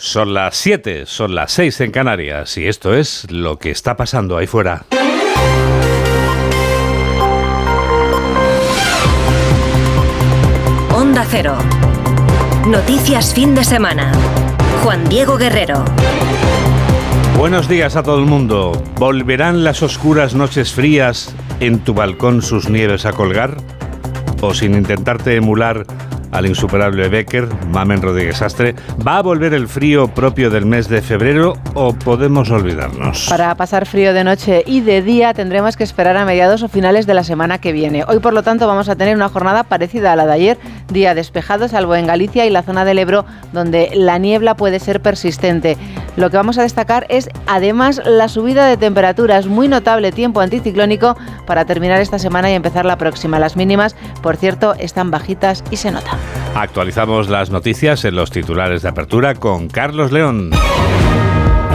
Son las 7, son las 6 en Canarias y esto es lo que está pasando ahí fuera. Onda Cero. Noticias fin de semana. Juan Diego Guerrero. Buenos días a todo el mundo. ¿Volverán las oscuras noches frías en tu balcón sus nieves a colgar? ¿O sin intentarte emular al insuperable Becker, Mamen Rodríguez Astre. ¿Va a volver el frío propio del mes de febrero o podemos olvidarnos? Para pasar frío de noche y de día tendremos que esperar a mediados o finales de la semana que viene. Hoy, por lo tanto, vamos a tener una jornada parecida a la de ayer, día despejado, salvo en Galicia y la zona del Ebro, donde la niebla puede ser persistente. Lo que vamos a destacar es, además, la subida de temperaturas, muy notable tiempo anticiclónico para terminar esta semana y empezar la próxima. Las mínimas, por cierto, están bajitas y se nota. Actualizamos las noticias en los titulares de apertura con Carlos León.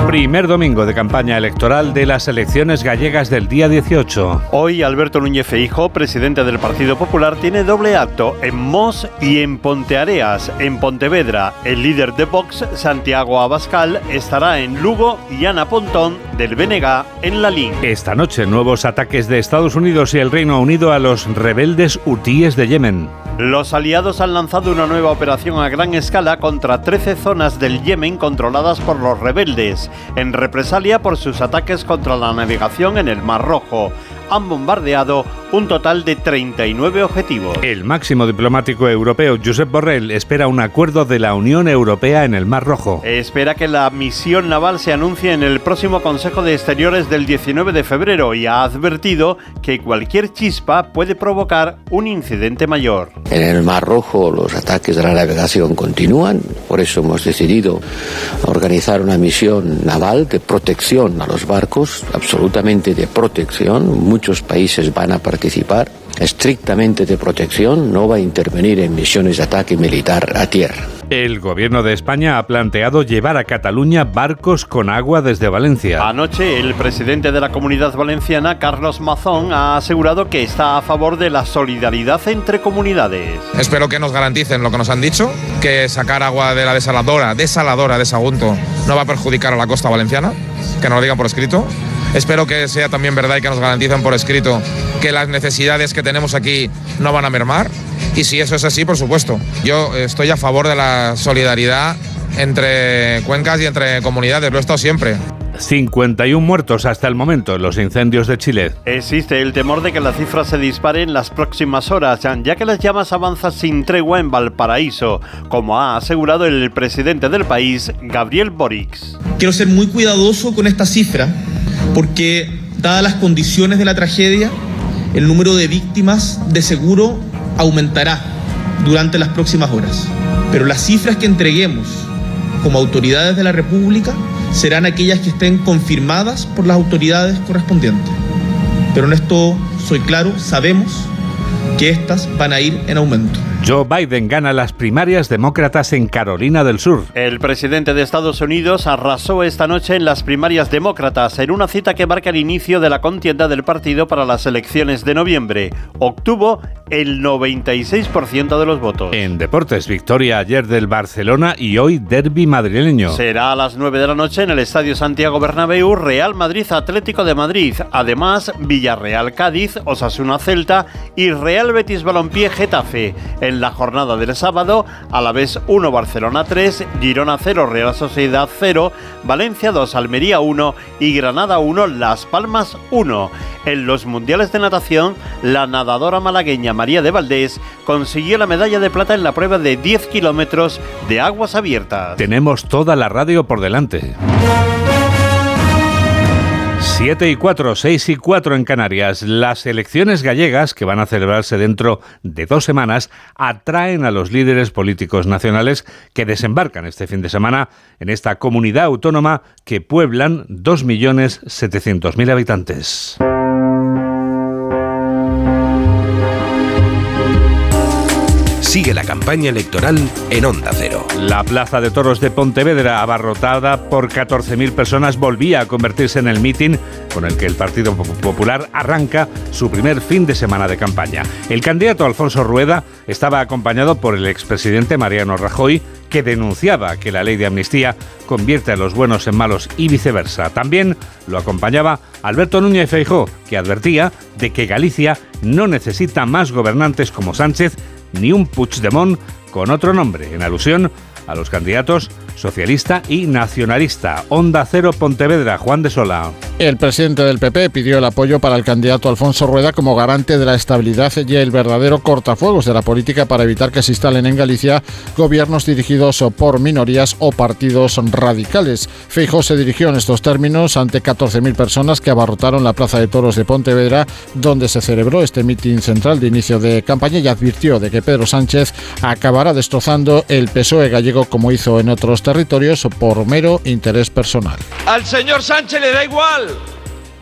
Primer domingo de campaña electoral de las elecciones gallegas del día 18. Hoy Alberto Núñez Feijo, presidente del Partido Popular, tiene doble acto en Mos y en Ponteareas, en Pontevedra. El líder de Vox, Santiago Abascal, estará en Lugo y Ana Pontón del BNG en Lalín. Esta noche nuevos ataques de Estados Unidos y el Reino Unido a los rebeldes hutíes de Yemen. Los aliados han lanzado una nueva operación a gran escala contra 13 zonas del Yemen controladas por los rebeldes, en represalia por sus ataques contra la navegación en el Mar Rojo. Han bombardeado un total de 39 objetivos. El máximo diplomático europeo, Josep Borrell, espera un acuerdo de la Unión Europea en el Mar Rojo. Espera que la misión naval se anuncie en el próximo Consejo de Exteriores del 19 de febrero y ha advertido que cualquier chispa puede provocar un incidente mayor. En el Mar Rojo los ataques de la navegación continúan, por eso hemos decidido organizar una misión naval de protección a los barcos, absolutamente de protección, muchos países van a participar, estrictamente de protección, no va a intervenir en misiones de ataque militar a tierra. El gobierno de España ha planteado llevar a Cataluña barcos con agua desde Valencia. Anoche, el presidente de la comunidad valenciana, Carlos Mazón, ha asegurado que está a favor de la solidaridad entre comunidades. Espero que nos garanticen lo que nos han dicho, que sacar agua de la desaladora, desaladora de Sagunto, no va a perjudicar a la costa valenciana, que nos lo digan por escrito. Espero que sea también verdad y que nos garanticen por escrito que las necesidades que tenemos aquí no van a mermar. Y si eso es así, por supuesto, yo estoy a favor de la solidaridad entre cuencas y entre comunidades, lo he estado siempre. 51 muertos hasta el momento en los incendios de Chile. Existe el temor de que la cifra se dispare en las próximas horas, ya que las llamas avanzan sin tregua en Valparaíso, como ha asegurado el presidente del país, Gabriel Boric. Quiero ser muy cuidadoso con esta cifra porque dadas las condiciones de la tragedia, el número de víctimas de seguro aumentará durante las próximas horas. Pero las cifras que entreguemos como autoridades de la República serán aquellas que estén confirmadas por las autoridades correspondientes. Pero en esto soy claro, sabemos que estas van a ir en aumento. Joe Biden gana las primarias demócratas en Carolina del Sur. El presidente de Estados Unidos arrasó esta noche en las primarias demócratas en una cita que marca el inicio de la contienda del partido para las elecciones de noviembre. Obtuvo el 96% de los votos. En deportes, victoria ayer del Barcelona y hoy derby madrileño. Será a las 9 de la noche en el Estadio Santiago Bernabéu, Real Madrid Atlético de Madrid. Además, Villarreal Cádiz, Osasuna Celta y Real Betis Balompié Getafe. En la jornada del sábado, a la vez 1 Barcelona 3, Girona 0 Real Sociedad 0, Valencia 2 Almería 1 y Granada 1 Las Palmas 1. En los mundiales de natación, la nadadora malagueña María de Valdés consiguió la medalla de plata en la prueba de 10 kilómetros de aguas abiertas. Tenemos toda la radio por delante. 7 y 4, 6 y 4 en Canarias. Las elecciones gallegas, que van a celebrarse dentro de dos semanas, atraen a los líderes políticos nacionales que desembarcan este fin de semana en esta comunidad autónoma que pueblan 2.700.000 habitantes. Sigue la campaña electoral en Onda Cero. La Plaza de Toros de Pontevedra, abarrotada por 14.000 personas, volvía a convertirse en el mitin con el que el Partido Popular arranca su primer fin de semana de campaña. El candidato Alfonso Rueda estaba acompañado por el expresidente Mariano Rajoy, que denunciaba que la ley de amnistía convierte a los buenos en malos y viceversa. También lo acompañaba Alberto Núñez Feijó, que advertía de que Galicia no necesita más gobernantes como Sánchez ni un Puigdemont con otro nombre, en alusión a los candidatos socialista y nacionalista. Onda Cero Pontevedra, Juan de Sola. El presidente del PP pidió el apoyo para el candidato Alfonso Rueda como garante de la estabilidad y el verdadero cortafuegos de la política para evitar que se instalen en Galicia gobiernos dirigidos por minorías o partidos radicales. Feijóo se dirigió en estos términos ante 14.000 personas que abarrotaron la Plaza de Toros de Pontevedra, donde se celebró este mitin central de inicio de campaña y advirtió de que Pedro Sánchez acabará destrozando el PSOE gallego como hizo en otros territorios por mero interés personal. Al señor Sánchez le da igual,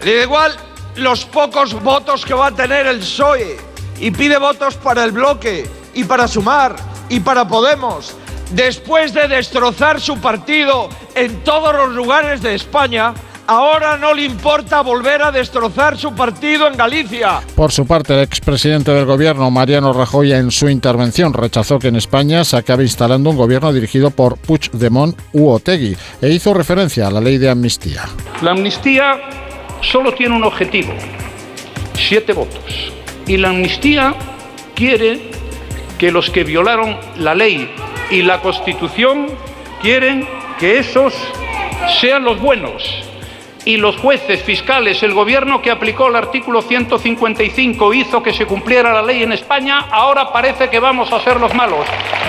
le da igual los pocos votos que va a tener el PSOE y pide votos para el bloque y para Sumar y para Podemos. Después de destrozar su partido en todos los lugares de España, Ahora no le importa volver a destrozar su partido en Galicia. Por su parte, el expresidente del gobierno, Mariano Rajoy, en su intervención rechazó que en España se acabe instalando un gobierno dirigido por Puigdemont u Otegui e hizo referencia a la ley de amnistía. La amnistía solo tiene un objetivo, siete votos. Y la amnistía quiere que los que violaron la ley y la Constitución quieren que esos sean los buenos y los jueces, fiscales, el gobierno que aplicó el artículo 155 hizo que se cumpliera la ley en España, ahora parece que vamos a ser los malos.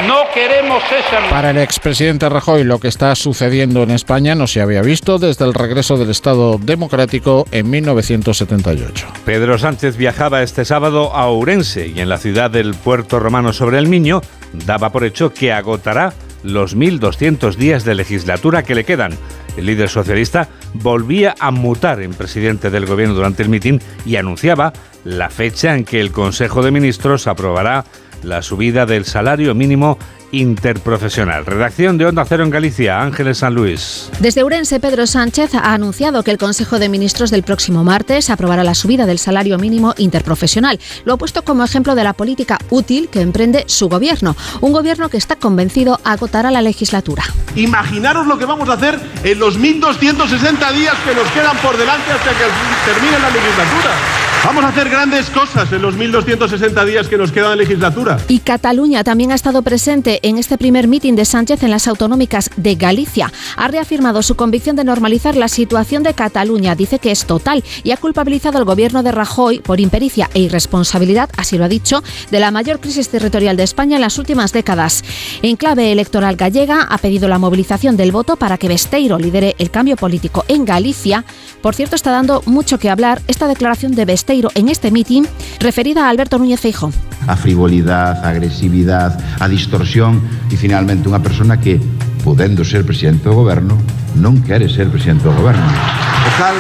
No queremos esa... Para el expresidente Rajoy, lo que está sucediendo en España no se había visto desde el regreso del Estado Democrático en 1978. Pedro Sánchez viajaba este sábado a Ourense y en la ciudad del puerto romano sobre el Miño daba por hecho que agotará los 1.200 días de legislatura que le quedan. El líder socialista volvía a mutar en presidente del gobierno durante el mitin y anunciaba la fecha en que el Consejo de Ministros aprobará la subida del salario mínimo interprofesional. Redacción de Onda Cero en Galicia, Ángeles San Luis. Desde Urense, Pedro Sánchez ha anunciado que el Consejo de Ministros del próximo martes aprobará la subida del salario mínimo interprofesional. Lo ha puesto como ejemplo de la política útil que emprende su gobierno. Un gobierno que está convencido agotará la legislatura. Imaginaros lo que vamos a hacer en los 1.260 días que nos quedan por delante hasta que termine la legislatura. Vamos a hacer grandes cosas en los 1.260 días que nos quedan de legislatura. Y Cataluña también ha estado presente en este primer mitin de Sánchez en las autonómicas de Galicia. Ha reafirmado su convicción de normalizar la situación de Cataluña. Dice que es total y ha culpabilizado al gobierno de Rajoy por impericia e irresponsabilidad, así lo ha dicho, de la mayor crisis territorial de España en las últimas décadas. En clave electoral gallega ha pedido la movilización del voto para que Besteiro lidere el cambio político en Galicia. Por cierto, está dando mucho que hablar esta declaración de Besteiro en este mitin referida a Alberto Núñez Feijo. A frivolidad, a agresividad, a distorsión e finalmente unha persona que, podendo ser presidente do goberno, non quere ser presidente do goberno. O cal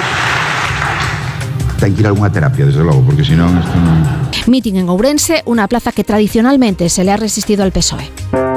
ten que ir a alguna terapia, desde logo, porque senón isto non... Mitin en Ourense, unha plaza que tradicionalmente se le ha resistido al PSOE.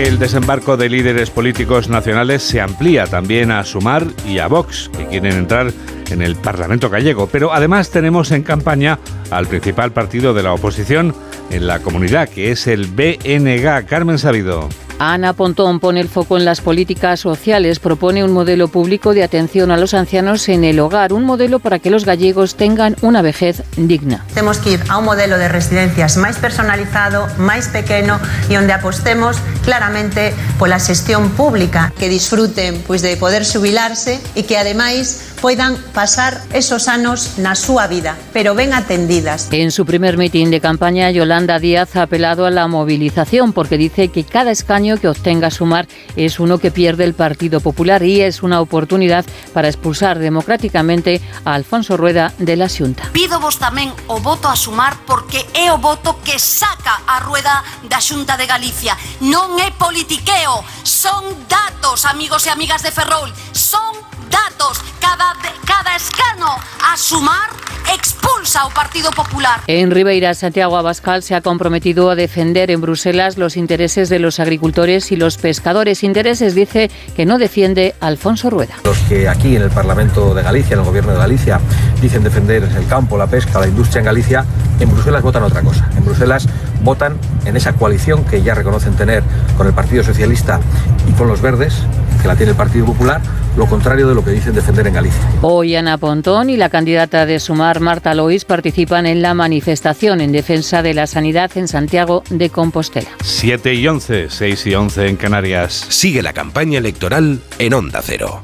El desembarco de líderes políticos nacionales se amplía también a Sumar y a Vox, que quieren entrar en el Parlamento gallego. Pero además tenemos en campaña al principal partido de la oposición en la comunidad, que es el BNG. Carmen Sabido. Ana Pontón pone el foco en las políticas sociales, propone un modelo público de atención a los ancianos en el hogar, un modelo para que los gallegos tengan una vejez digna. Tenemos que ir a un modelo de residencias máis personalizado, máis pequeno e onde apostemos claramente pola xestión pública, que disfruten pois de poder xubilarse e que ademais poidan pasar esos anos na súa vida, pero ben atendidas. En su primer mitin de campaña, Yolanda Díaz ha apelado a la movilización porque dice que cada escaño que obtenga Sumar es uno que pierde el Partido Popular y es una oportunidade para expulsar democráticamente a Alfonso Rueda de la Xunta. Pido vos tamén o voto a sumar porque é o voto que saca a Rueda da Xunta de Galicia. Non é politiqueo, son datos, amigos e amigas de Ferrol, son datos. Cada, cada escano a Sumar expulsa ao Partido Popular. En Ribeira, Santiago Abascal se ha comprometido a defender en Bruselas los intereses de los agricultores y los pescadores. Intereses, dice, que no defiende Alfonso Rueda. Los que aquí en el Parlamento de Galicia, en el Gobierno de Galicia, dicen defender el campo, la pesca, la industria en Galicia, En Bruselas votan otra cosa. En Bruselas votan en esa coalición que ya reconocen tener con el Partido Socialista y con los Verdes, que la tiene el Partido Popular, lo contrario de lo que dicen defender en Galicia. Hoy Ana Pontón y la candidata de Sumar, Marta Lois, participan en la manifestación en defensa de la sanidad en Santiago de Compostela. 7 y 11, 6 y 11 en Canarias. Sigue la campaña electoral en Onda Cero.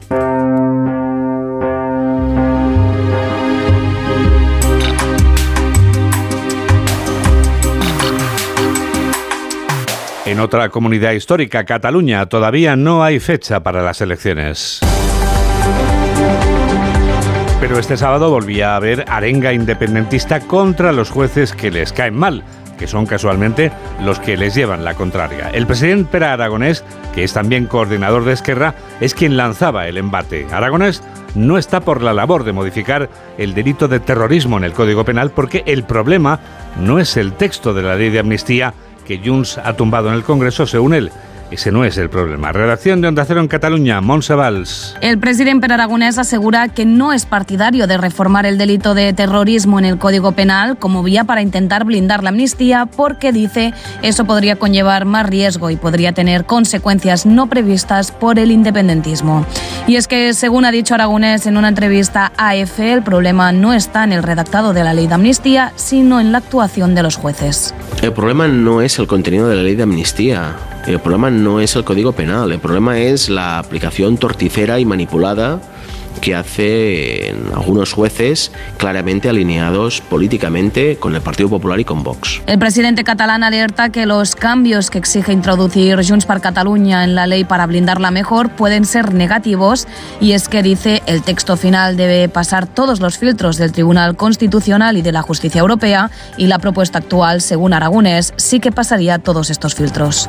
En otra comunidad histórica, Cataluña, todavía no hay fecha para las elecciones. Pero este sábado volvía a haber arenga independentista contra los jueces que les caen mal, que son casualmente los que les llevan la contraria. El presidente Pera Aragonés, que es también coordinador de Esquerra, es quien lanzaba el embate. Aragonés no está por la labor de modificar el delito de terrorismo en el Código Penal porque el problema no es el texto de la ley de amnistía que Junts ha tumbado en el Congreso, según él. Ese no es el problema. Redacción de Onda Cero en Cataluña, Montse Valls. El presidente Per Aragonés asegura que no es partidario de reformar el delito de terrorismo en el Código Penal como vía para intentar blindar la amnistía porque dice eso podría conllevar más riesgo y podría tener consecuencias no previstas por el independentismo. Y es que, según ha dicho Aragonés en una entrevista a EFE, el problema no está en el redactado de la ley de amnistía, sino en la actuación de los jueces. El problema no es el contenido de la ley de amnistía. El problema no es el código penal, el problema es la aplicación torticera y manipulada que hacen algunos jueces claramente alineados políticamente con el Partido Popular y con Vox. El presidente catalán alerta que los cambios que exige introducir Junts per Catalunya en la ley para blindarla mejor pueden ser negativos y es que dice el texto final debe pasar todos los filtros del Tribunal Constitucional y de la Justicia Europea y la propuesta actual, según Aragonés, sí que pasaría todos estos filtros.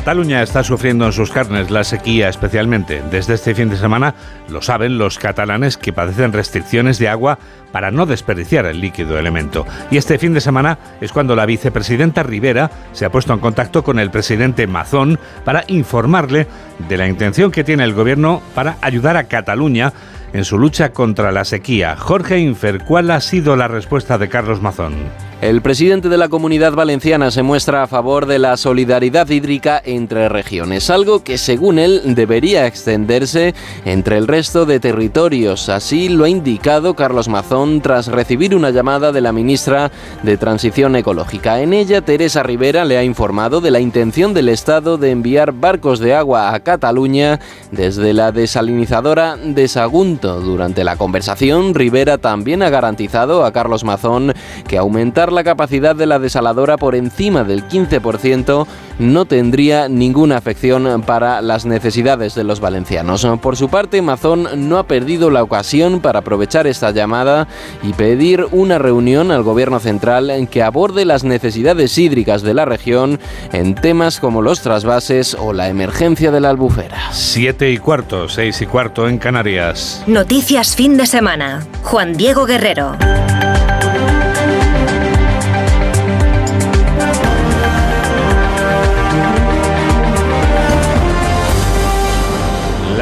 Cataluña está sufriendo en sus carnes la sequía especialmente. Desde este fin de semana lo saben los catalanes que padecen restricciones de agua para no desperdiciar el líquido elemento. Y este fin de semana es cuando la vicepresidenta Rivera se ha puesto en contacto con el presidente Mazón para informarle de la intención que tiene el gobierno para ayudar a Cataluña en su lucha contra la sequía. Jorge Infer, ¿cuál ha sido la respuesta de Carlos Mazón? El presidente de la comunidad valenciana se muestra a favor de la solidaridad hídrica entre regiones, algo que según él debería extenderse entre el resto de territorios. Así lo ha indicado Carlos Mazón tras recibir una llamada de la ministra de Transición Ecológica. En ella, Teresa Rivera le ha informado de la intención del Estado de enviar barcos de agua a Cataluña desde la desalinizadora de Sagunto. Durante la conversación, Rivera también ha garantizado a Carlos Mazón que aumentar la capacidad de la desaladora por encima del 15% no tendría ninguna afección para las necesidades de los valencianos. Por su parte, Mazón no ha perdido la ocasión para aprovechar esta llamada y pedir una reunión al gobierno central en que aborde las necesidades hídricas de la región en temas como los trasvases o la emergencia de la albufera. Siete y cuarto, seis y cuarto en Canarias. Noticias fin de semana. Juan Diego Guerrero.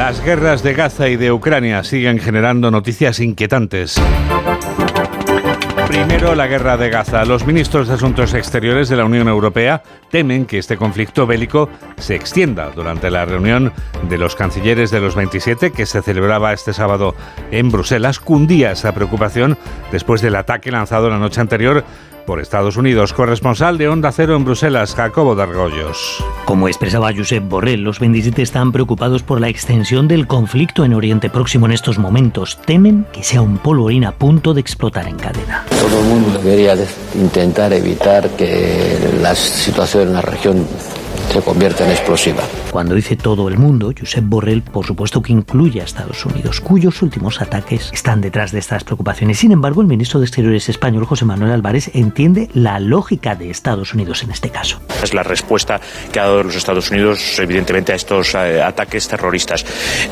Las guerras de Gaza y de Ucrania siguen generando noticias inquietantes. Primero, la guerra de Gaza. Los ministros de Asuntos Exteriores de la Unión Europea temen que este conflicto bélico se extienda durante la reunión de los cancilleres de los 27 que se celebraba este sábado en Bruselas. Cundía esa preocupación después del ataque lanzado la noche anterior por Estados Unidos. Corresponsal de Onda Cero en Bruselas, Jacobo Dargollos. Como expresaba Josep Borrell, los 27 están preocupados por la extensión del conflicto en Oriente Próximo en estos momentos. Temen que sea un polvorín a punto de explotar en cadena. Todo el mundo debería intentar evitar que la situación en la región se convierta en explosiva. Cuando dice todo el mundo, Josep Borrell por supuesto que incluye a Estados Unidos, cuyos últimos ataques están detrás de estas preocupaciones. Sin embargo, el ministro de Exteriores español, José Manuel Álvarez, entiende la lógica de Estados Unidos en este caso. Es la respuesta que ha dado los Estados Unidos, evidentemente, a estos eh, ataques terroristas.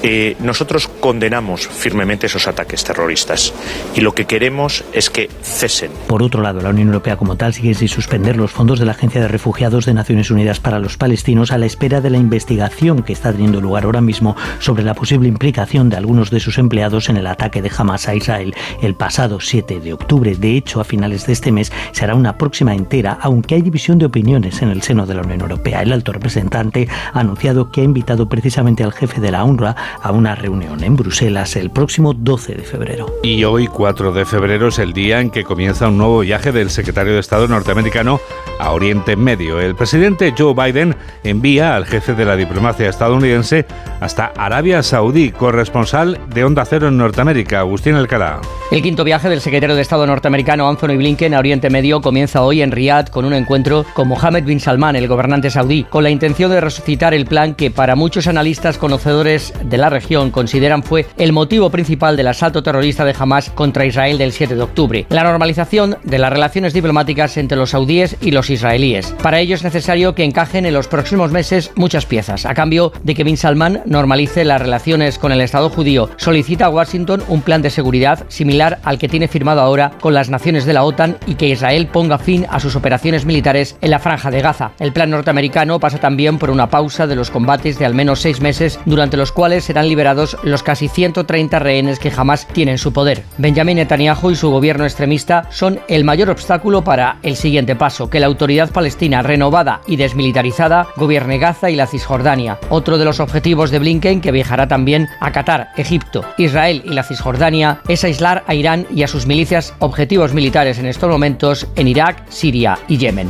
Eh, nosotros condenamos firmemente esos ataques terroristas y lo que queremos es que cesen. Por otro lado, la Unión Europea como tal sigue sin suspender los fondos de la Agencia de Refugiados de Naciones Unidas para los países palestinos a la espera de la investigación que está teniendo lugar ahora mismo sobre la posible implicación de algunos de sus empleados en el ataque de Hamas a Israel el pasado 7 de octubre. De hecho, a finales de este mes se hará una próxima entera, aunque hay división de opiniones en el seno de la Unión Europea. El alto representante ha anunciado que ha invitado precisamente al jefe de la UNRWA a una reunión en Bruselas el próximo 12 de febrero. Y hoy, 4 de febrero, es el día en que comienza un nuevo viaje del secretario de Estado norteamericano a Oriente Medio. El presidente Joe Biden envía al jefe de la diplomacia estadounidense hasta Arabia Saudí, corresponsal de Onda Cero en Norteamérica, Agustín Alcalá. El quinto viaje del secretario de Estado norteamericano Anthony Blinken a Oriente Medio comienza hoy en Riyadh con un encuentro con Mohammed bin Salman, el gobernante saudí, con la intención de resucitar el plan que para muchos analistas conocedores de la región consideran fue el motivo principal del asalto terrorista de Hamas contra Israel del 7 de octubre, la normalización de las relaciones diplomáticas entre los saudíes y los israelíes. Para ello es necesario que encajen en los próximos meses muchas piezas, a cambio de que bin Salman normalice las relaciones con el Estado judío, solicita a Washington un plan de seguridad similar al que tiene firmado ahora con las naciones de la OTAN y que Israel ponga fin a sus operaciones militares en la franja de Gaza. El plan norteamericano pasa también por una pausa de los combates de al menos seis meses, durante los cuales serán liberados los casi 130 rehenes que jamás tienen su poder. Benjamin Netanyahu y su gobierno extremista son el mayor obstáculo para el siguiente paso, que la autoridad palestina renovada y desmilitarizada gobierne Gaza y la Cisjordania. Otro de los objetivos de Blinken, que viajará también a Qatar, Egipto, Israel y la Cisjordania, es aislar a Irán y a sus milicias objetivos militares en estos momentos en Irak, Siria y Yemen.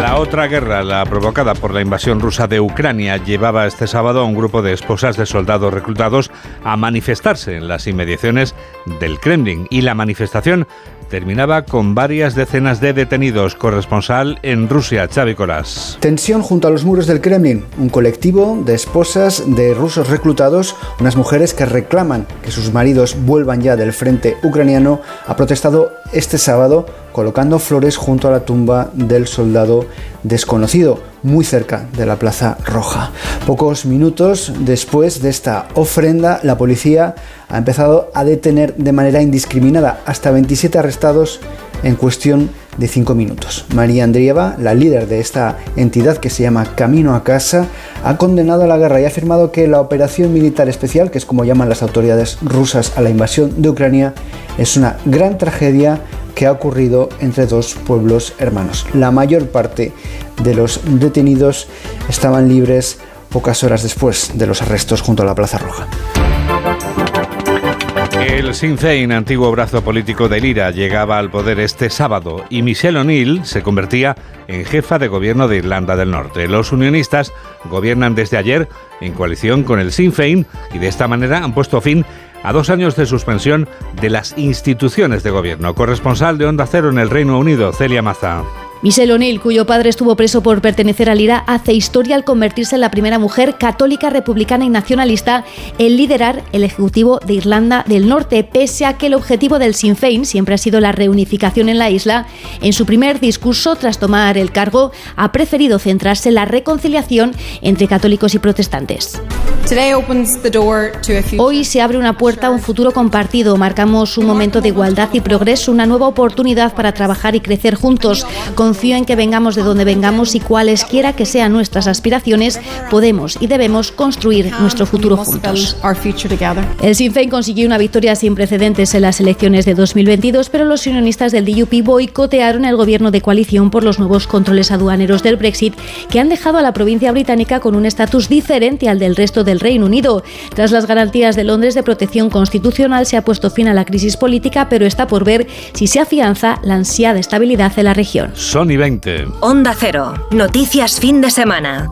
La otra guerra, la provocada por la invasión rusa de Ucrania, llevaba este sábado a un grupo de esposas de soldados reclutados a manifestarse en las inmediaciones del Kremlin y la manifestación terminaba con varias decenas de detenidos. Corresponsal en Rusia, Xavi Colás. Tensión junto a los muros del Kremlin. Un colectivo de esposas de rusos reclutados, unas mujeres que reclaman que sus maridos vuelvan ya del frente ucraniano, ha protestado este sábado colocando flores junto a la tumba del soldado desconocido, muy cerca de la Plaza Roja. Pocos minutos después de esta ofrenda, la policía ha empezado a detener de manera indiscriminada hasta 27 arrestados en cuestión de 5 minutos. María Andrieva, la líder de esta entidad que se llama Camino a Casa, ha condenado la guerra y ha afirmado que la operación militar especial, que es como llaman las autoridades rusas a la invasión de Ucrania, es una gran tragedia que ha ocurrido entre dos pueblos hermanos. La mayor parte de los detenidos estaban libres pocas horas después de los arrestos junto a la Plaza Roja. El Sinn Féin, antiguo brazo político del IRA, llegaba al poder este sábado y Michelle O'Neill se convertía en jefa de gobierno de Irlanda del Norte. Los unionistas gobiernan desde ayer en coalición con el Sinn Féin y de esta manera han puesto fin a dos años de suspensión de las instituciones de gobierno. Corresponsal de Onda Cero en el Reino Unido, Celia Maza. Michelle O'Neill, cuyo padre estuvo preso por pertenecer al IRA, hace historia al convertirse en la primera mujer católica, republicana y nacionalista en liderar el Ejecutivo de Irlanda del Norte, pese a que el objetivo del Sinn Féin siempre ha sido la reunificación en la isla. En su primer discurso, tras tomar el cargo, ha preferido centrarse en la reconciliación entre católicos y protestantes. Hoy se abre una puerta a un futuro compartido. Marcamos un momento de igualdad y progreso, una nueva oportunidad para trabajar y crecer juntos. Confío en que vengamos de donde vengamos y cualesquiera que sean nuestras aspiraciones, podemos y debemos construir nuestro futuro juntos. El Sinn Féin consiguió una victoria sin precedentes en las elecciones de 2022, pero los unionistas del DUP boicotearon el gobierno de coalición por los nuevos controles aduaneros del Brexit que han dejado a la provincia británica con un estatus diferente al del resto del Reino Unido. Tras las garantías de Londres de protección constitucional se ha puesto fin a la crisis política, pero está por ver si se afianza la ansiada estabilidad en la región. Sony 20. Onda Cero. Noticias fin de semana.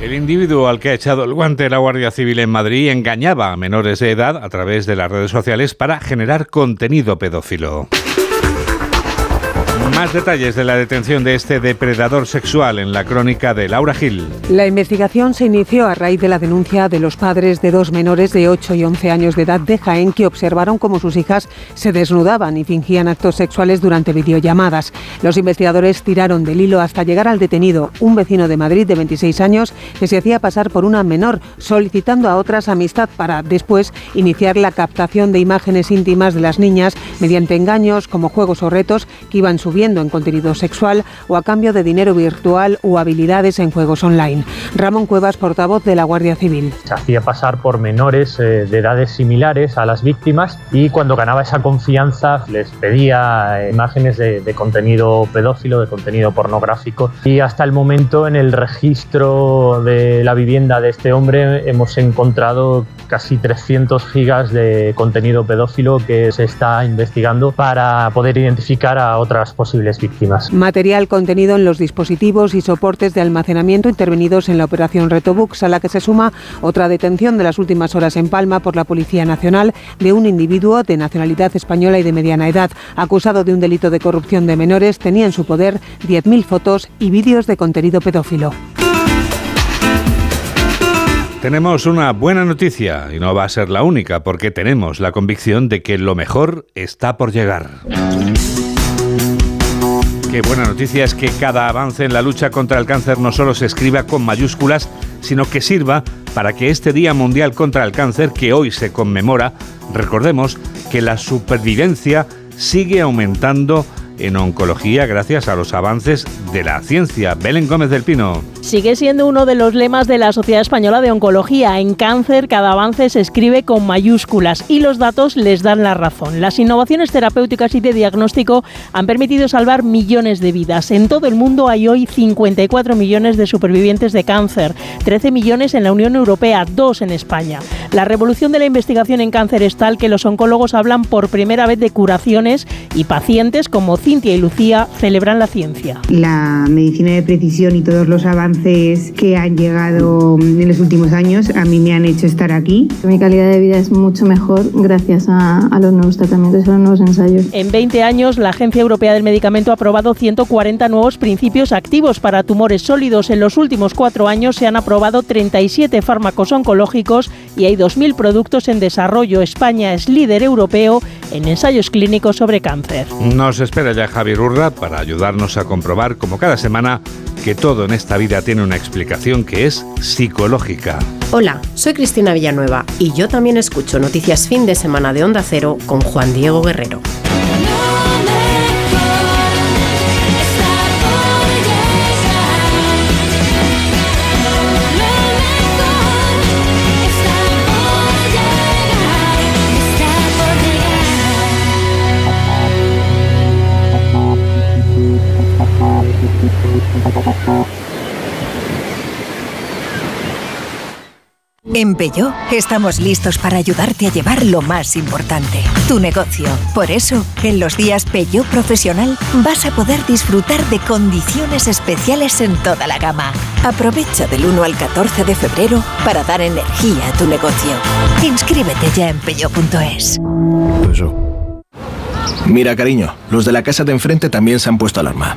El individuo al que ha echado el guante la Guardia Civil en Madrid engañaba a menores de edad a través de las redes sociales para generar contenido pedófilo. Más detalles de la detención de este depredador sexual en la crónica de Laura Gil. La investigación se inició a raíz de la denuncia de los padres de dos menores de 8 y 11 años de edad de Jaén que observaron cómo sus hijas se desnudaban y fingían actos sexuales durante videollamadas. Los investigadores tiraron del hilo hasta llegar al detenido, un vecino de Madrid de 26 años que se hacía pasar por una menor, solicitando a otras amistad para después iniciar la captación de imágenes íntimas de las niñas mediante engaños como juegos o retos que iban subiendo incluyendo en contenido sexual o a cambio de dinero virtual o habilidades en juegos online. Ramón Cuevas, portavoz de la Guardia Civil. Se hacía pasar por menores eh, de edades similares a las víctimas y cuando ganaba esa confianza les pedía eh, imágenes de, de contenido pedófilo, de contenido pornográfico y hasta el momento en el registro de la vivienda de este hombre hemos encontrado casi 300 gigas de contenido pedófilo que se está investigando para poder identificar a otras posibles víctimas. Material contenido en los dispositivos y soportes de almacenamiento intervenidos en la operación Retobux, a la que se suma otra detención de las últimas horas en Palma por la Policía Nacional de un individuo de nacionalidad española y de mediana edad, acusado de un delito de corrupción de menores, tenía en su poder 10.000 fotos y vídeos de contenido pedófilo. Tenemos una buena noticia y no va a ser la única porque tenemos la convicción de que lo mejor está por llegar. Qué buena noticia es que cada avance en la lucha contra el cáncer no solo se escriba con mayúsculas, sino que sirva para que este Día Mundial contra el Cáncer, que hoy se conmemora, recordemos que la supervivencia sigue aumentando en oncología gracias a los avances de la ciencia. Belén Gómez del Pino. Sigue siendo uno de los lemas de la Sociedad Española de Oncología. En cáncer cada avance se escribe con mayúsculas y los datos les dan la razón. Las innovaciones terapéuticas y de diagnóstico han permitido salvar millones de vidas. En todo el mundo hay hoy 54 millones de supervivientes de cáncer, 13 millones en la Unión Europea, 2 en España. La revolución de la investigación en cáncer es tal que los oncólogos hablan por primera vez de curaciones y pacientes como Cintia y Lucía celebran la ciencia. La medicina de precisión y todos los avances que han llegado en los últimos años a mí me han hecho estar aquí. Mi calidad de vida es mucho mejor gracias a, a los nuevos tratamientos y a los nuevos ensayos. En 20 años, la Agencia Europea del Medicamento ha aprobado 140 nuevos principios activos para tumores sólidos. En los últimos cuatro años se han aprobado 37 fármacos oncológicos y hay 2.000 productos en desarrollo. España es líder europeo en ensayos clínicos sobre cáncer. Nos espera ya Javier Urra para ayudarnos a comprobar, como cada semana, que todo en esta vida tiene una explicación que es psicológica. Hola, soy Cristina Villanueva y yo también escucho Noticias Fin de Semana de Onda Cero con Juan Diego Guerrero. En Peugeot estamos listos para ayudarte a llevar lo más importante, tu negocio. Por eso, en los días Peugeot Profesional vas a poder disfrutar de condiciones especiales en toda la gama. Aprovecha del 1 al 14 de febrero para dar energía a tu negocio. Inscríbete ya en peugeot.es. Mira, cariño, los de la casa de enfrente también se han puesto alarma.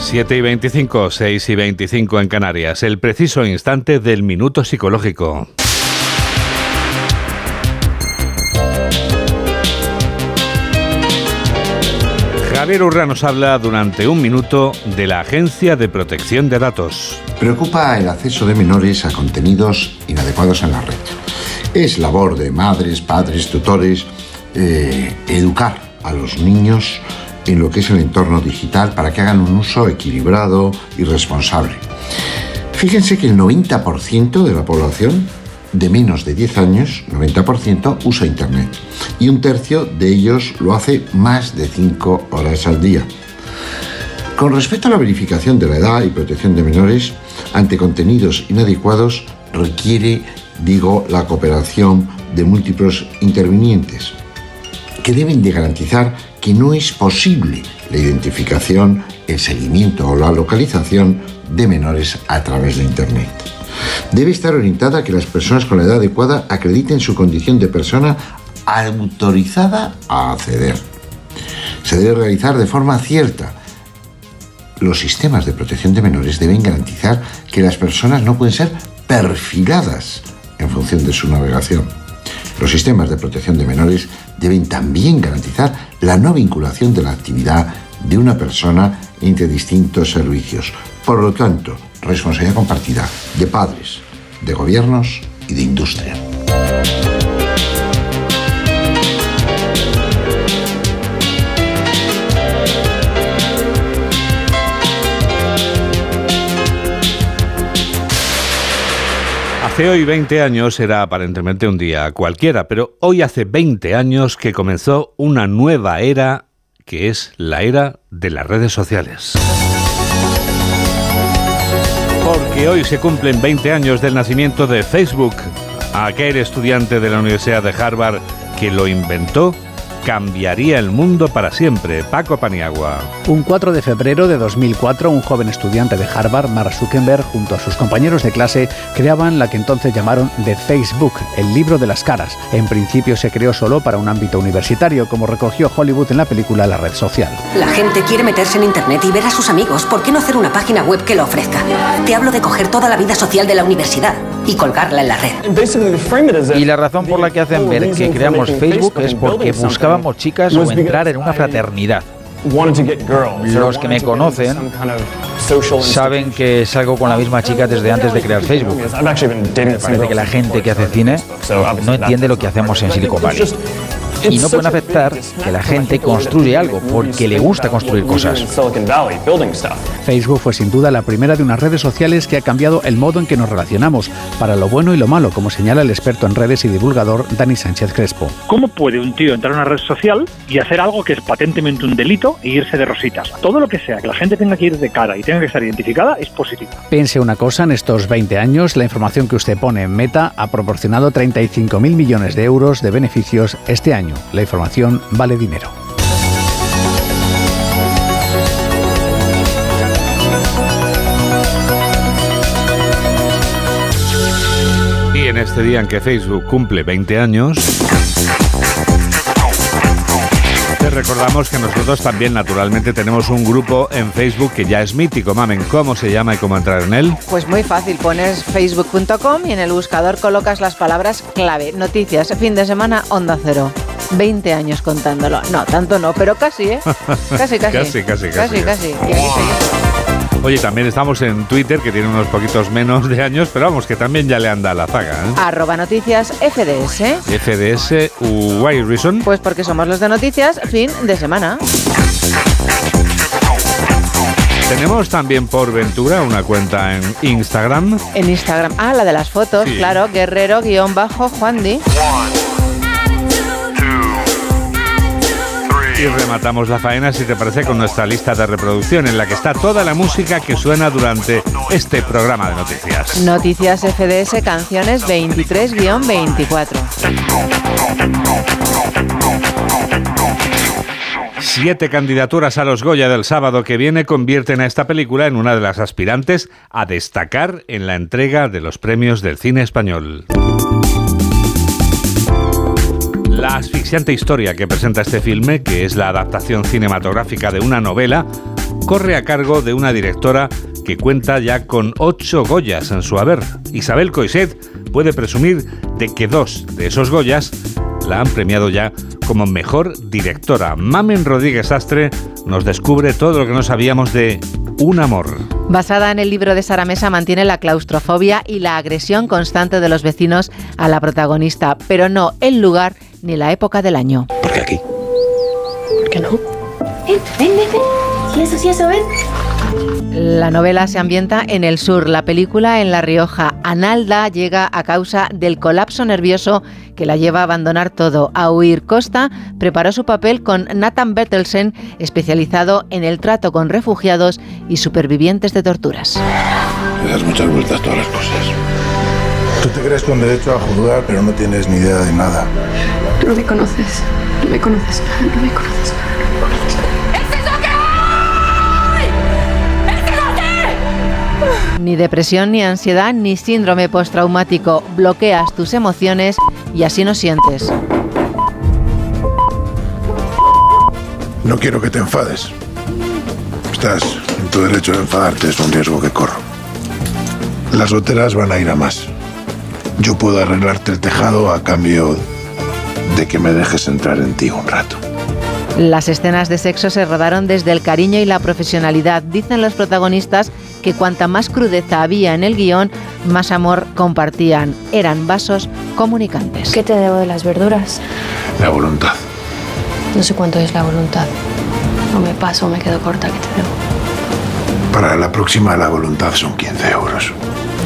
7 y 25, 6 y 25 en Canarias. El preciso instante del minuto psicológico. Javier Urra nos habla durante un minuto de la Agencia de Protección de Datos. Preocupa el acceso de menores a contenidos inadecuados en la red. Es labor de madres, padres, tutores, eh, educar a los niños en lo que es el entorno digital para que hagan un uso equilibrado y responsable. Fíjense que el 90% de la población de menos de 10 años, 90%, usa Internet y un tercio de ellos lo hace más de 5 horas al día. Con respecto a la verificación de la edad y protección de menores ante contenidos inadecuados, requiere, digo, la cooperación de múltiples intervinientes que deben de garantizar no es posible la identificación, el seguimiento o la localización de menores a través de Internet. Debe estar orientada a que las personas con la edad adecuada acrediten su condición de persona autorizada a acceder. Se debe realizar de forma cierta. Los sistemas de protección de menores deben garantizar que las personas no pueden ser perfiladas en función de su navegación. Los sistemas de protección de menores deben también garantizar la no vinculación de la actividad de una persona entre distintos servicios. Por lo tanto, responsabilidad compartida de padres, de gobiernos y de industria. Hace hoy 20 años era aparentemente un día cualquiera, pero hoy hace 20 años que comenzó una nueva era que es la era de las redes sociales. Porque hoy se cumplen 20 años del nacimiento de Facebook, aquel estudiante de la Universidad de Harvard que lo inventó cambiaría el mundo para siempre. Paco Paniagua. Un 4 de febrero de 2004, un joven estudiante de Harvard, Mark Zuckerberg, junto a sus compañeros de clase, creaban la que entonces llamaron The Facebook, el libro de las caras. En principio se creó solo para un ámbito universitario, como recogió Hollywood en la película La red social. La gente quiere meterse en Internet y ver a sus amigos. ¿Por qué no hacer una página web que lo ofrezca? Te hablo de coger toda la vida social de la universidad y colgarla en la red. Y la razón por la que hacen ver que creamos Facebook es porque buscaban chicas o entrar en una fraternidad. Los que me conocen saben que salgo con la misma chica desde antes de crear Facebook. Me parece que la gente que hace cine no entiende lo que hacemos en Silicon Valley y no pueden afectar que la gente construye algo porque le gusta construir cosas. Facebook fue sin duda la primera de unas redes sociales que ha cambiado el modo en que nos relacionamos, para lo bueno y lo malo, como señala el experto en redes y divulgador Dani Sánchez Crespo. ¿Cómo puede un tío entrar a una red social y hacer algo que es patentemente un delito e irse de rositas? Todo lo que sea que la gente tenga que ir de cara y tenga que estar identificada es positivo. Piense una cosa, en estos 20 años la información que usted pone en Meta ha proporcionado 35.000 millones de euros de beneficios este año. La información vale dinero. Y en este día en que Facebook cumple 20 años, te recordamos que nosotros también naturalmente tenemos un grupo en Facebook que ya es mítico. Mamen, ¿cómo se llama y cómo entrar en él? Pues muy fácil, pones facebook.com y en el buscador colocas las palabras clave, noticias, fin de semana, onda cero. 20 años contándolo. No, tanto no, pero casi, ¿eh? Casi, casi. casi, casi, casi. Casi, Oye, también estamos en Twitter, que tiene unos poquitos menos de años, pero vamos, que también ya le anda la zaga. ¿eh? Arroba noticias FDS. FDS, why reason? Pues porque somos los de noticias fin de semana. Tenemos también por Ventura una cuenta en Instagram. En Instagram, ah, la de las fotos, claro, guerrero-juandi. Y rematamos la faena, si te parece, con nuestra lista de reproducción en la que está toda la música que suena durante este programa de noticias. Noticias FDS Canciones 23-24. Siete candidaturas a los Goya del sábado que viene convierten a esta película en una de las aspirantes a destacar en la entrega de los premios del cine español. La asfixiante historia que presenta este filme, que es la adaptación cinematográfica de una novela, corre a cargo de una directora que cuenta ya con ocho Goyas en su haber. Isabel Coiset puede presumir de que dos de esos Goyas la han premiado ya como mejor directora. Mamen Rodríguez Astre nos descubre todo lo que no sabíamos de Un amor. Basada en el libro de Sara Mesa, mantiene la claustrofobia y la agresión constante de los vecinos a la protagonista, pero no el lugar ni la época del año. ¿Por qué aquí? ¿Por qué no? Ven, ven, ven, ven. ¿Y eso, sí, eso, ven? La novela se ambienta en el sur, la película en La Rioja. Analda llega a causa del colapso nervioso que la lleva a abandonar todo, a huir. Costa preparó su papel con Nathan Bertelsen, especializado en el trato con refugiados y supervivientes de torturas. Me das muchas vueltas todas las cosas. Tú te crees con derecho a juzgar, pero no tienes ni idea de nada. No me conoces. No me conoces nada, no me conoces nada, no me conoces nada. Ni depresión, ni ansiedad, ni síndrome postraumático. Bloqueas tus emociones y así no sientes. No quiero que te enfades. Estás en tu derecho de enfadarte, es un riesgo que corro. Las goteras van a ir a más. Yo puedo arreglarte el tejado a cambio de que me dejes entrar en ti un rato. Las escenas de sexo se rodaron desde el cariño y la profesionalidad. Dicen los protagonistas que cuanta más crudeza había en el guion, más amor compartían. Eran vasos comunicantes. ¿Qué te debo de las verduras? La voluntad. No sé cuánto es la voluntad. O me paso me quedo corta, ¿qué te debo? Para la próxima la voluntad son 15 euros.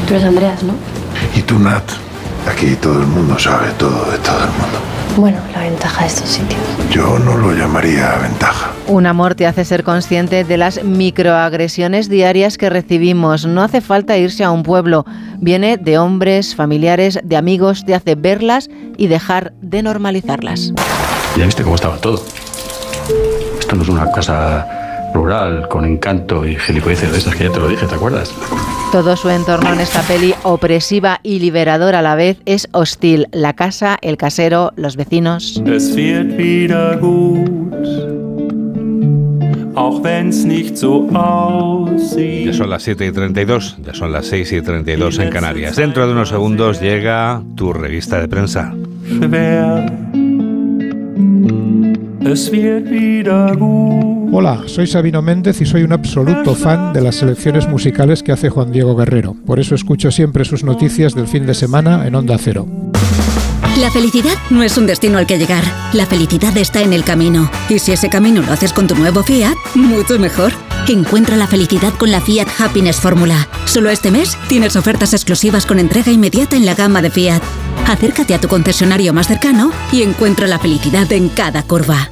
Tú eres Andreas, ¿no? Y tú, Nat, aquí todo el mundo sabe todo de todo el mundo. Bueno, la ventaja de estos sitios. Yo no lo llamaría ventaja. Un amor te hace ser consciente de las microagresiones diarias que recibimos. No hace falta irse a un pueblo. Viene de hombres, familiares, de amigos, te hace verlas y dejar de normalizarlas. Ya viste cómo estaba todo. Esto no es una casa rural con encanto y gilipolleces de estas que ya te lo dije, ¿te acuerdas? Todo su entorno en esta peli, opresiva y liberadora a la vez, es hostil. La casa, el casero, los vecinos. Es wird wieder gut, auch wenn's nicht so aussieht. Ya son las 7 y 32, ya son las 6 y 32 en Canarias. Dentro de unos segundos llega tu revista de prensa. Schwer. Hola, soy Sabino Méndez y soy un absoluto fan de las selecciones musicales que hace Juan Diego Guerrero. Por eso escucho siempre sus noticias del fin de semana en Onda Cero. La felicidad no es un destino al que llegar. La felicidad está en el camino. Y si ese camino lo haces con tu nuevo Fiat, mucho mejor. Encuentra la felicidad con la Fiat Happiness Fórmula. Solo este mes tienes ofertas exclusivas con entrega inmediata en la gama de Fiat. Acércate a tu concesionario más cercano y encuentra la felicidad en cada curva.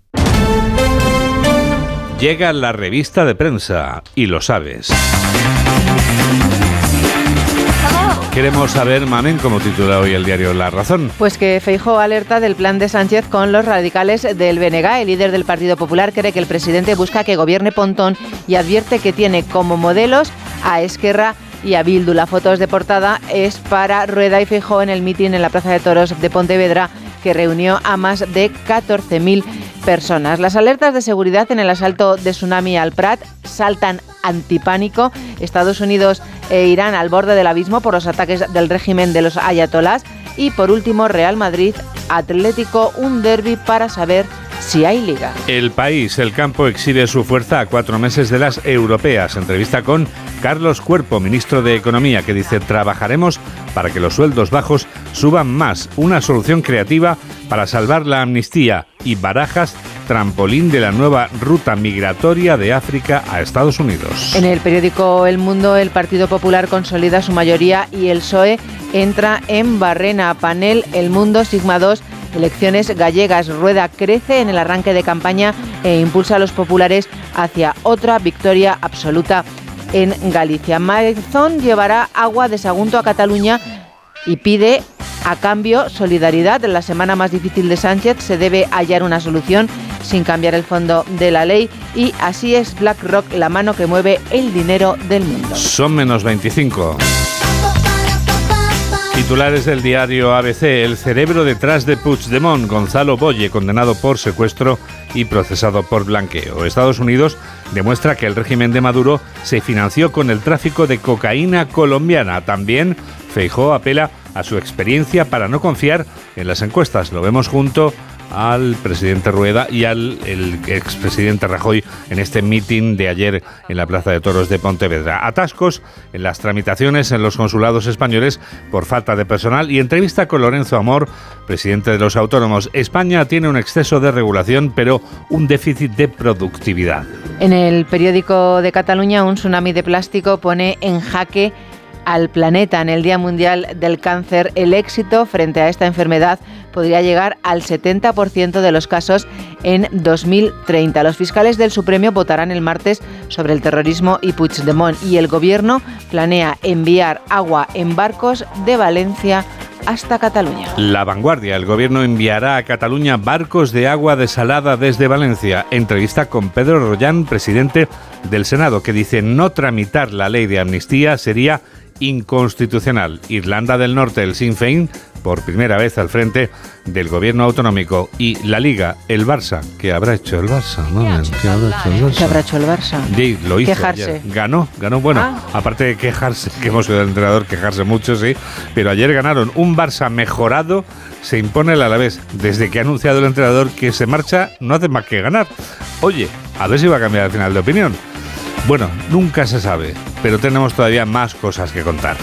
Llega la revista de prensa y lo sabes. Queremos saber, Mamen, como titula hoy el diario La Razón. Pues que Feijóo alerta del plan de Sánchez con los radicales del BNG. El líder del Partido Popular cree que el presidente busca que gobierne Pontón y advierte que tiene como modelos a Esquerra y a Bildu. La foto de portada es para Rueda y Feijóo en el mitin en la Plaza de Toros de Pontevedra que reunió a más de 14.000 personas. Las alertas de seguridad en el asalto de tsunami al Prat saltan antipánico. Estados Unidos e Irán al borde del abismo por los ataques del régimen de los ayatolás. Y por último, Real Madrid, Atlético, un derby para saber si hay liga. El país, el campo exhibe su fuerza a cuatro meses de las europeas. Entrevista con Carlos Cuerpo, ministro de Economía, que dice trabajaremos para que los sueldos bajos suban más. Una solución creativa para salvar la amnistía y barajas trampolín de la nueva ruta migratoria de África a Estados Unidos. En el periódico El Mundo, el Partido Popular consolida su mayoría y el PSOE entra en barrena. Panel El Mundo, Sigma 2, elecciones gallegas. Rueda crece en el arranque de campaña e impulsa a los populares hacia otra victoria absoluta en Galicia. Maezón llevará agua de Sagunto a Cataluña y pide a cambio solidaridad. En la semana más difícil de Sánchez se debe hallar una solución sin cambiar el fondo de la ley y así es BlackRock la mano que mueve el dinero del mundo. Son menos 25. Titulares del diario ABC, el cerebro detrás de Puigdemont, Gonzalo Boye, condenado por secuestro y procesado por blanqueo. Estados Unidos demuestra que el régimen de Maduro se financió con el tráfico de cocaína colombiana. También Feijó apela a su experiencia para no confiar en las encuestas. Lo vemos junto al presidente Rueda y al el expresidente Rajoy en este mitin de ayer en la Plaza de Toros de Pontevedra. Atascos en las tramitaciones en los consulados españoles por falta de personal y entrevista con Lorenzo Amor, presidente de los autónomos. España tiene un exceso de regulación, pero un déficit de productividad. En el periódico de Cataluña, un tsunami de plástico pone en jaque al planeta en el Día Mundial del Cáncer, el éxito frente a esta enfermedad podría llegar al 70% de los casos en 2030. Los fiscales del Supremo votarán el martes sobre el terrorismo y Puigdemont y el gobierno planea enviar agua en barcos de Valencia hasta Cataluña. La vanguardia. El gobierno enviará a Cataluña barcos de agua desalada desde Valencia. Entrevista con Pedro Rollán, presidente del Senado, que dice no tramitar la ley de amnistía sería inconstitucional. Irlanda del Norte, el Sinn Féin, por primera vez al frente del gobierno autonómico. Y la Liga, el Barça, ¿qué habrá hecho el Barça? ¿Qué habrá hecho el Barça? Sí, lo hizo. Quejarse. ya. Ganó, ganó. Bueno, Ah. aparte de quejarse, que hemos oído al entrenador quejarse mucho, sí. Pero ayer ganaron un Barça mejorado, se impone el Alavés. Desde que ha anunciado el entrenador que se marcha, no hace más que ganar. Oye, a ver si va a cambiar al final de opinión. Bueno, nunca se sabe, pero tenemos todavía más cosas que contar.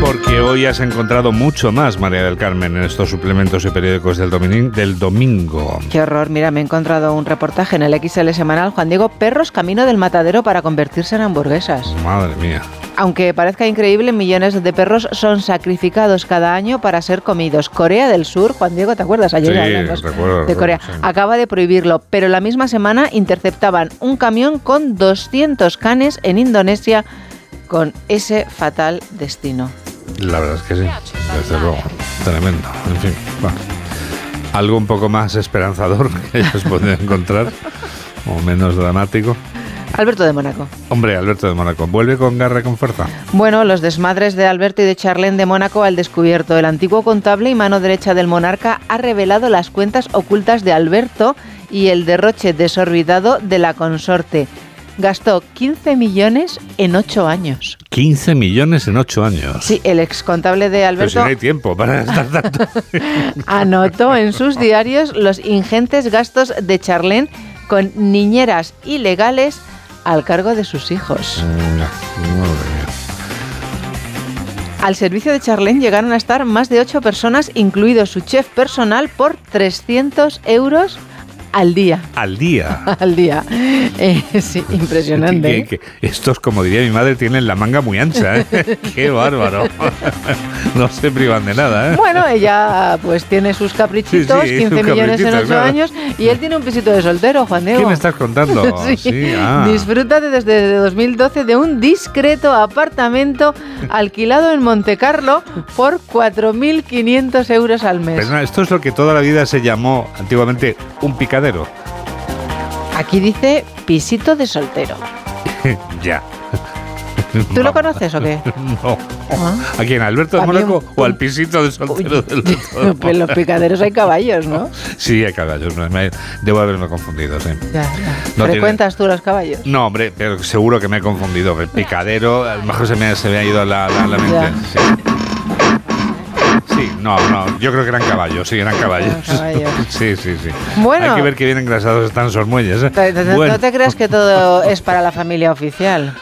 Porque hoy has encontrado mucho más, María del Carmen, en estos suplementos y periódicos del, domingo. Qué horror, mira, me he encontrado un reportaje en el XL semanal, Juan Diego, perros camino del matadero para convertirse en hamburguesas. Madre mía. Aunque parezca increíble, millones de perros son sacrificados cada año para ser comidos. Corea del Sur, Juan Diego, ¿te acuerdas? Ayer Sí, hablamos recuerdo, de Corea. sí. Acaba de prohibirlo, pero la misma semana interceptaban un camión con 200 canes en Indonesia con ese fatal destino. La verdad es que sí, desde luego. Tremendo. En fin, bueno. Algo un poco más esperanzador que hayas podido encontrar, o menos dramático. Alberto de Mónaco. Hombre, Alberto de Mónaco, vuelve con garra y con fuerza. Bueno, los desmadres de Alberto y de Charlene de Mónaco al descubierto. El antiguo contable y mano derecha del monarca ha revelado las cuentas ocultas de Alberto y el derroche desorbitado de la consorte. Gastó 15 millones en 8 años. 15 millones en 8 años. Sí, el ex contable de Pero si Alberto no hay tiempo para gastar tanto. anotó en sus diarios los ingentes gastos de Charlene con niñeras ilegales al cargo de sus hijos. Al servicio de Charlene llegaron a estar más de ocho personas, incluido su chef personal, por 300 euros al día. Al día. Al día. Eh, sí, impresionante. ¿eh? que estos, como diría mi madre, tienen la manga muy ancha. ¿eh? Qué bárbaro. No se privan de nada. ¿eh? Bueno, ella pues tiene sus caprichitos, Sí, sí, 15 sus millones en caprichitos, 8 claro. años, y él tiene un pisito de soltero, Juan Diego. ¿Qué me estás contando? Ah. Disfruta de- desde 2012 de un discreto apartamento alquilado en Montecarlo por 4.500 euros al mes. Perdona, esto es lo que toda la vida se llamó antiguamente un Aquí dice pisito de soltero. ya. ¿Tú lo conoces o qué? No. Ah. ¿A quién? ¿A Alberto de Mónaco o al pisito de soltero del Pues en los picaderos hay caballos, ¿no? Sí, hay caballos. Debo haberme confundido, sí. Ya, ya. No tiene- ¿Frecuentas tú los caballos? No, hombre, pero seguro que me he confundido. El picadero, a lo mejor se me, se me ha ido la, la, la mente. Sí. No, no, yo creo que eran caballos, sí, eran caballos. caballos. Sí, sí, sí. Bueno. Hay que ver qué bien engrasados están esos muelles. ¿eh? Bueno. No te creas que todo es para la familia oficial.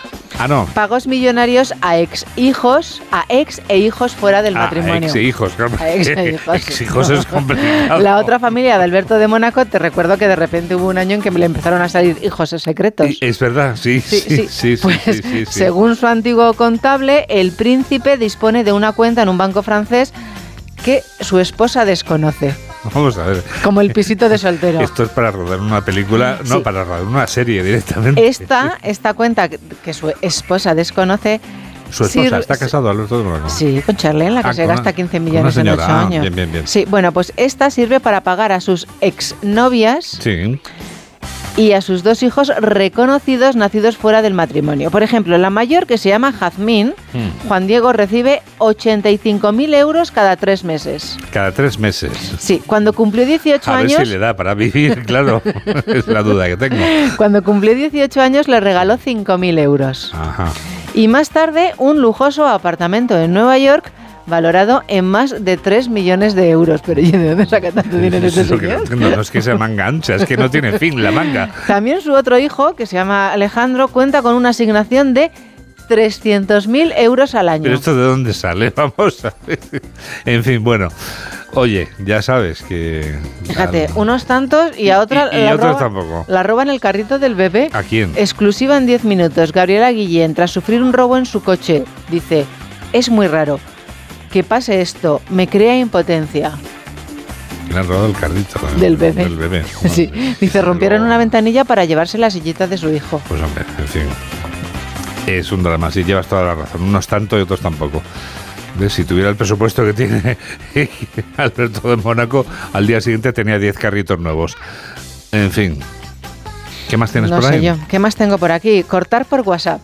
Ah, no. Pagos millonarios a ex hijos, a ex e hijos fuera del Ah, matrimonio. ex hijos, claro. A ex e hijos. Ex hijos es complicado. La otra familia de Alberto de Mónaco, te recuerdo que de repente hubo un año en que le empezaron a salir hijos secretos. Es verdad, sí, sí, sí, sí, sí, Pues, sí, sí, sí. Según su antiguo contable, el príncipe dispone de una cuenta en un banco francés que su esposa desconoce, Vamos a ver. como el pisito de soltero. Esto es para rodar una película, no, Sí. para rodar una serie directamente. Esta, esta cuenta que- su esposa desconoce. Su esposa está casado, Alberto de Mónaco. Sí, con Charlene, la que Ah, se gasta una- 15 con millones en señora. 8 Ah, años. bien, bien, bien. Sí, bueno, pues esta sirve para pagar a sus exnovias Sí. Y a sus dos hijos reconocidos nacidos fuera del matrimonio. Por ejemplo, la mayor, que se llama Jazmín, Hmm. Juan Diego recibe 85.000 euros cada tres meses. Cada tres meses. Sí, cuando cumplió 18 A ver años, si le da para vivir, claro. es la duda que tengo. cuando cumplió 18 años le regaló 5.000 euros. Ajá. Y más tarde, un lujoso apartamento en Nueva York valorado en más de 3 millones de euros. Pero ¿y de dónde saca tanto dinero este que no, señor? entiendo, no es que sea manga ancha, es que no tiene fin la manga. También su otro hijo, que se llama Alejandro, cuenta con una asignación de 300.000 euros al año. Pero esto de dónde sale, vamos a ver. En fin, bueno. Oye, ya sabes que... Fíjate, unos tantos y a otra Y- y la, otros roba- tampoco. la roban el carrito del bebé. ¿A quién? Exclusiva en 10 minutos. Gabriela Guillén, tras sufrir un robo en su coche, dice, es muy raro. Que pase esto, me crea impotencia. Le han robado el carrito. Del bebé. Del bebé. Sí, dice, rompieron una ventanilla para llevarse la sillita de su hijo. Pues hombre, en fin. Es un drama, sí, llevas toda la razón. Unos tanto y otros tampoco. Si tuviera el presupuesto que tiene Alberto de Mónaco, al día siguiente tenía 10 carritos nuevos. En fin. ¿Qué más tienes No por sé ahí? yo. ¿Qué más tengo por aquí? Cortar por WhatsApp.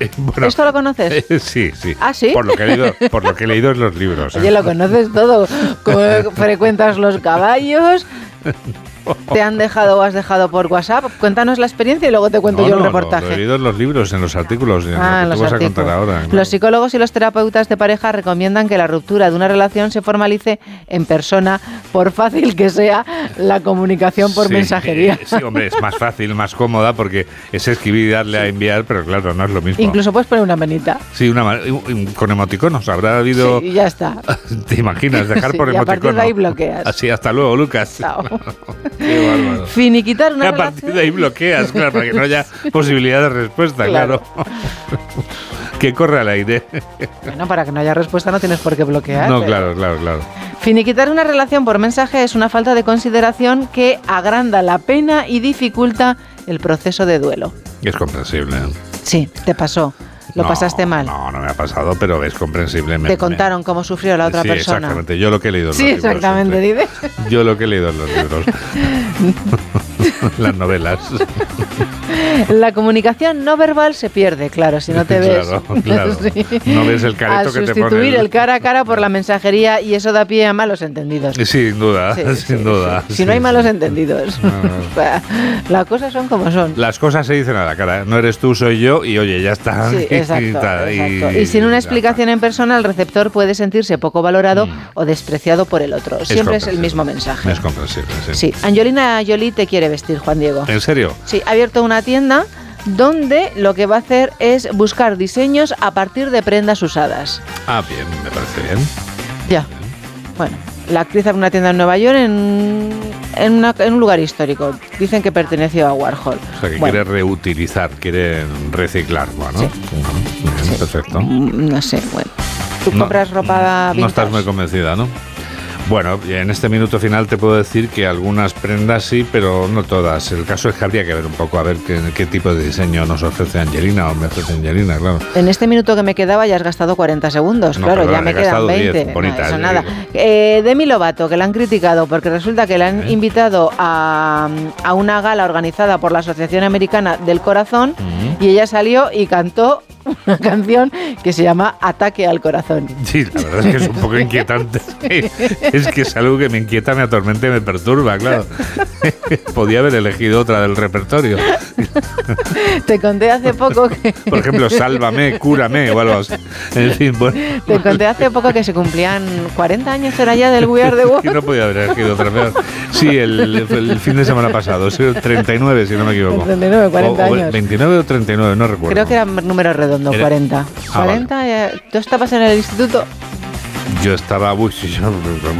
Eh, bueno, ¿Esto lo conoces? eh, sí, sí. ¿Ah, sí? Por lo que he leído, por lo que he leído en los libros. ¿eh? Oye, lo conoces todo. ¿Cómo frecuentas los caballos? ¿Te han dejado o has dejado por WhatsApp? Cuéntanos la experiencia y luego te cuento No, yo el no, reportaje. Lo, lo he leído en los libros, en los artículos, en Ah, lo que los tú vas a contar artículos. ahora. claro. Los psicólogos y los terapeutas de pareja recomiendan que la ruptura de una relación se formalice en persona, por fácil que sea la comunicación por Sí, mensajería. eh, sí, hombre, es más fácil, más cómoda, porque es escribir y darle a enviar, pero claro, no es lo mismo. Incluso puedes poner una manita. Sí, una, con emoticonos. Habrá habido. Sí, y ya está. ¿Te imaginas? Dejar por y a partir de ahí bloqueas. Así, hasta luego, Lucas. Chao. Qué bárbaro. Finiquitar una a partir relación. de ahí bloqueas, claro, para que no haya posibilidad de respuesta, Claro. claro. que corre al aire. Bueno, para que no haya respuesta no tienes por qué bloquear. no, claro, claro, claro. Finiquitar una relación por mensaje es una falta de consideración que agranda la pena y dificulta el proceso de duelo. Es comprensible. Sí, te pasó. Lo No, pasaste mal. No, no me ha pasado, pero es comprensible. me- te contaron cómo sufrió la otra sí, persona. exactamente. Yo lo que he leído en Sí, los libros. exactamente, dice. Yo lo que he leído en los libros. Las novelas. La comunicación no verbal se pierde, claro, si no te ves. Claro, claro. Sí. No ves el careto que te sustituir pone el- el cara a cara por la mensajería y eso da pie a malos entendidos. Sin duda, Sí, sin duda. Si no hay malos entendidos. No. O sea, Las cosas son como son. Las cosas se dicen a la cara. No eres tú, soy yo y oye, ya está. Exacto. Y sin una explicación en persona, el receptor puede sentirse poco valorado o despreciado por el otro. Siempre es, el comprensible. mismo mensaje. Es comprensible, sí. Sí, Angelina Jolie te quiere vestir, Juan Diego. ¿En serio? Sí, ha abierto una tienda donde lo que va a hacer es buscar diseños a partir de prendas usadas. Ah, bien, me parece bien. Ya. Bueno, la actriz abre una tienda en Nueva York en, en, una- en un lugar histórico. Dicen que perteneció a Warhol. O sea, que Bueno, quiere reutilizar, quiere reciclar. Bien, perfecto. mm, no sé, bueno. ¿Tú No, compras ropa No estás vintage? muy convencida, ¿no? Bueno, en este minuto final te puedo decir que algunas prendas sí, pero no todas. El caso es que habría que ver un poco a ver qué, qué tipo de diseño nos ofrece Angelina o me ofrece Angelina, claro. En este minuto que me quedaba ya has gastado 40 segundos, No, claro, ya me he quedan gastado 10, 20. No, bonita, eso nada. Eh, Demi Lovato, que la han criticado porque resulta que la han ¿Eh? invitado a, a una gala organizada por la Asociación Americana del Corazón y ella salió y cantó una canción que se llama Ataque al Corazón. Sí, la verdad es que es un poco inquietante. Es que es algo que me inquieta, me atormenta y me perturba, claro. Podía haber elegido otra del repertorio. Te conté hace poco que Por ejemplo, Sálvame, Cúrame o algo así. En fin, bueno. te conté hace poco que se cumplían 40 años era ya del We Are the World. No podía haber elegido otra vez. Sí, el, el fin de semana pasado, sí, 39 si no me equivoco. 39, 40 O- o años. 29 o 39, no recuerdo. Creo que era número redondo, Era- 40. Ah, 40, eh, ¿tú estabas en el instituto? Yo estaba, uy, yo-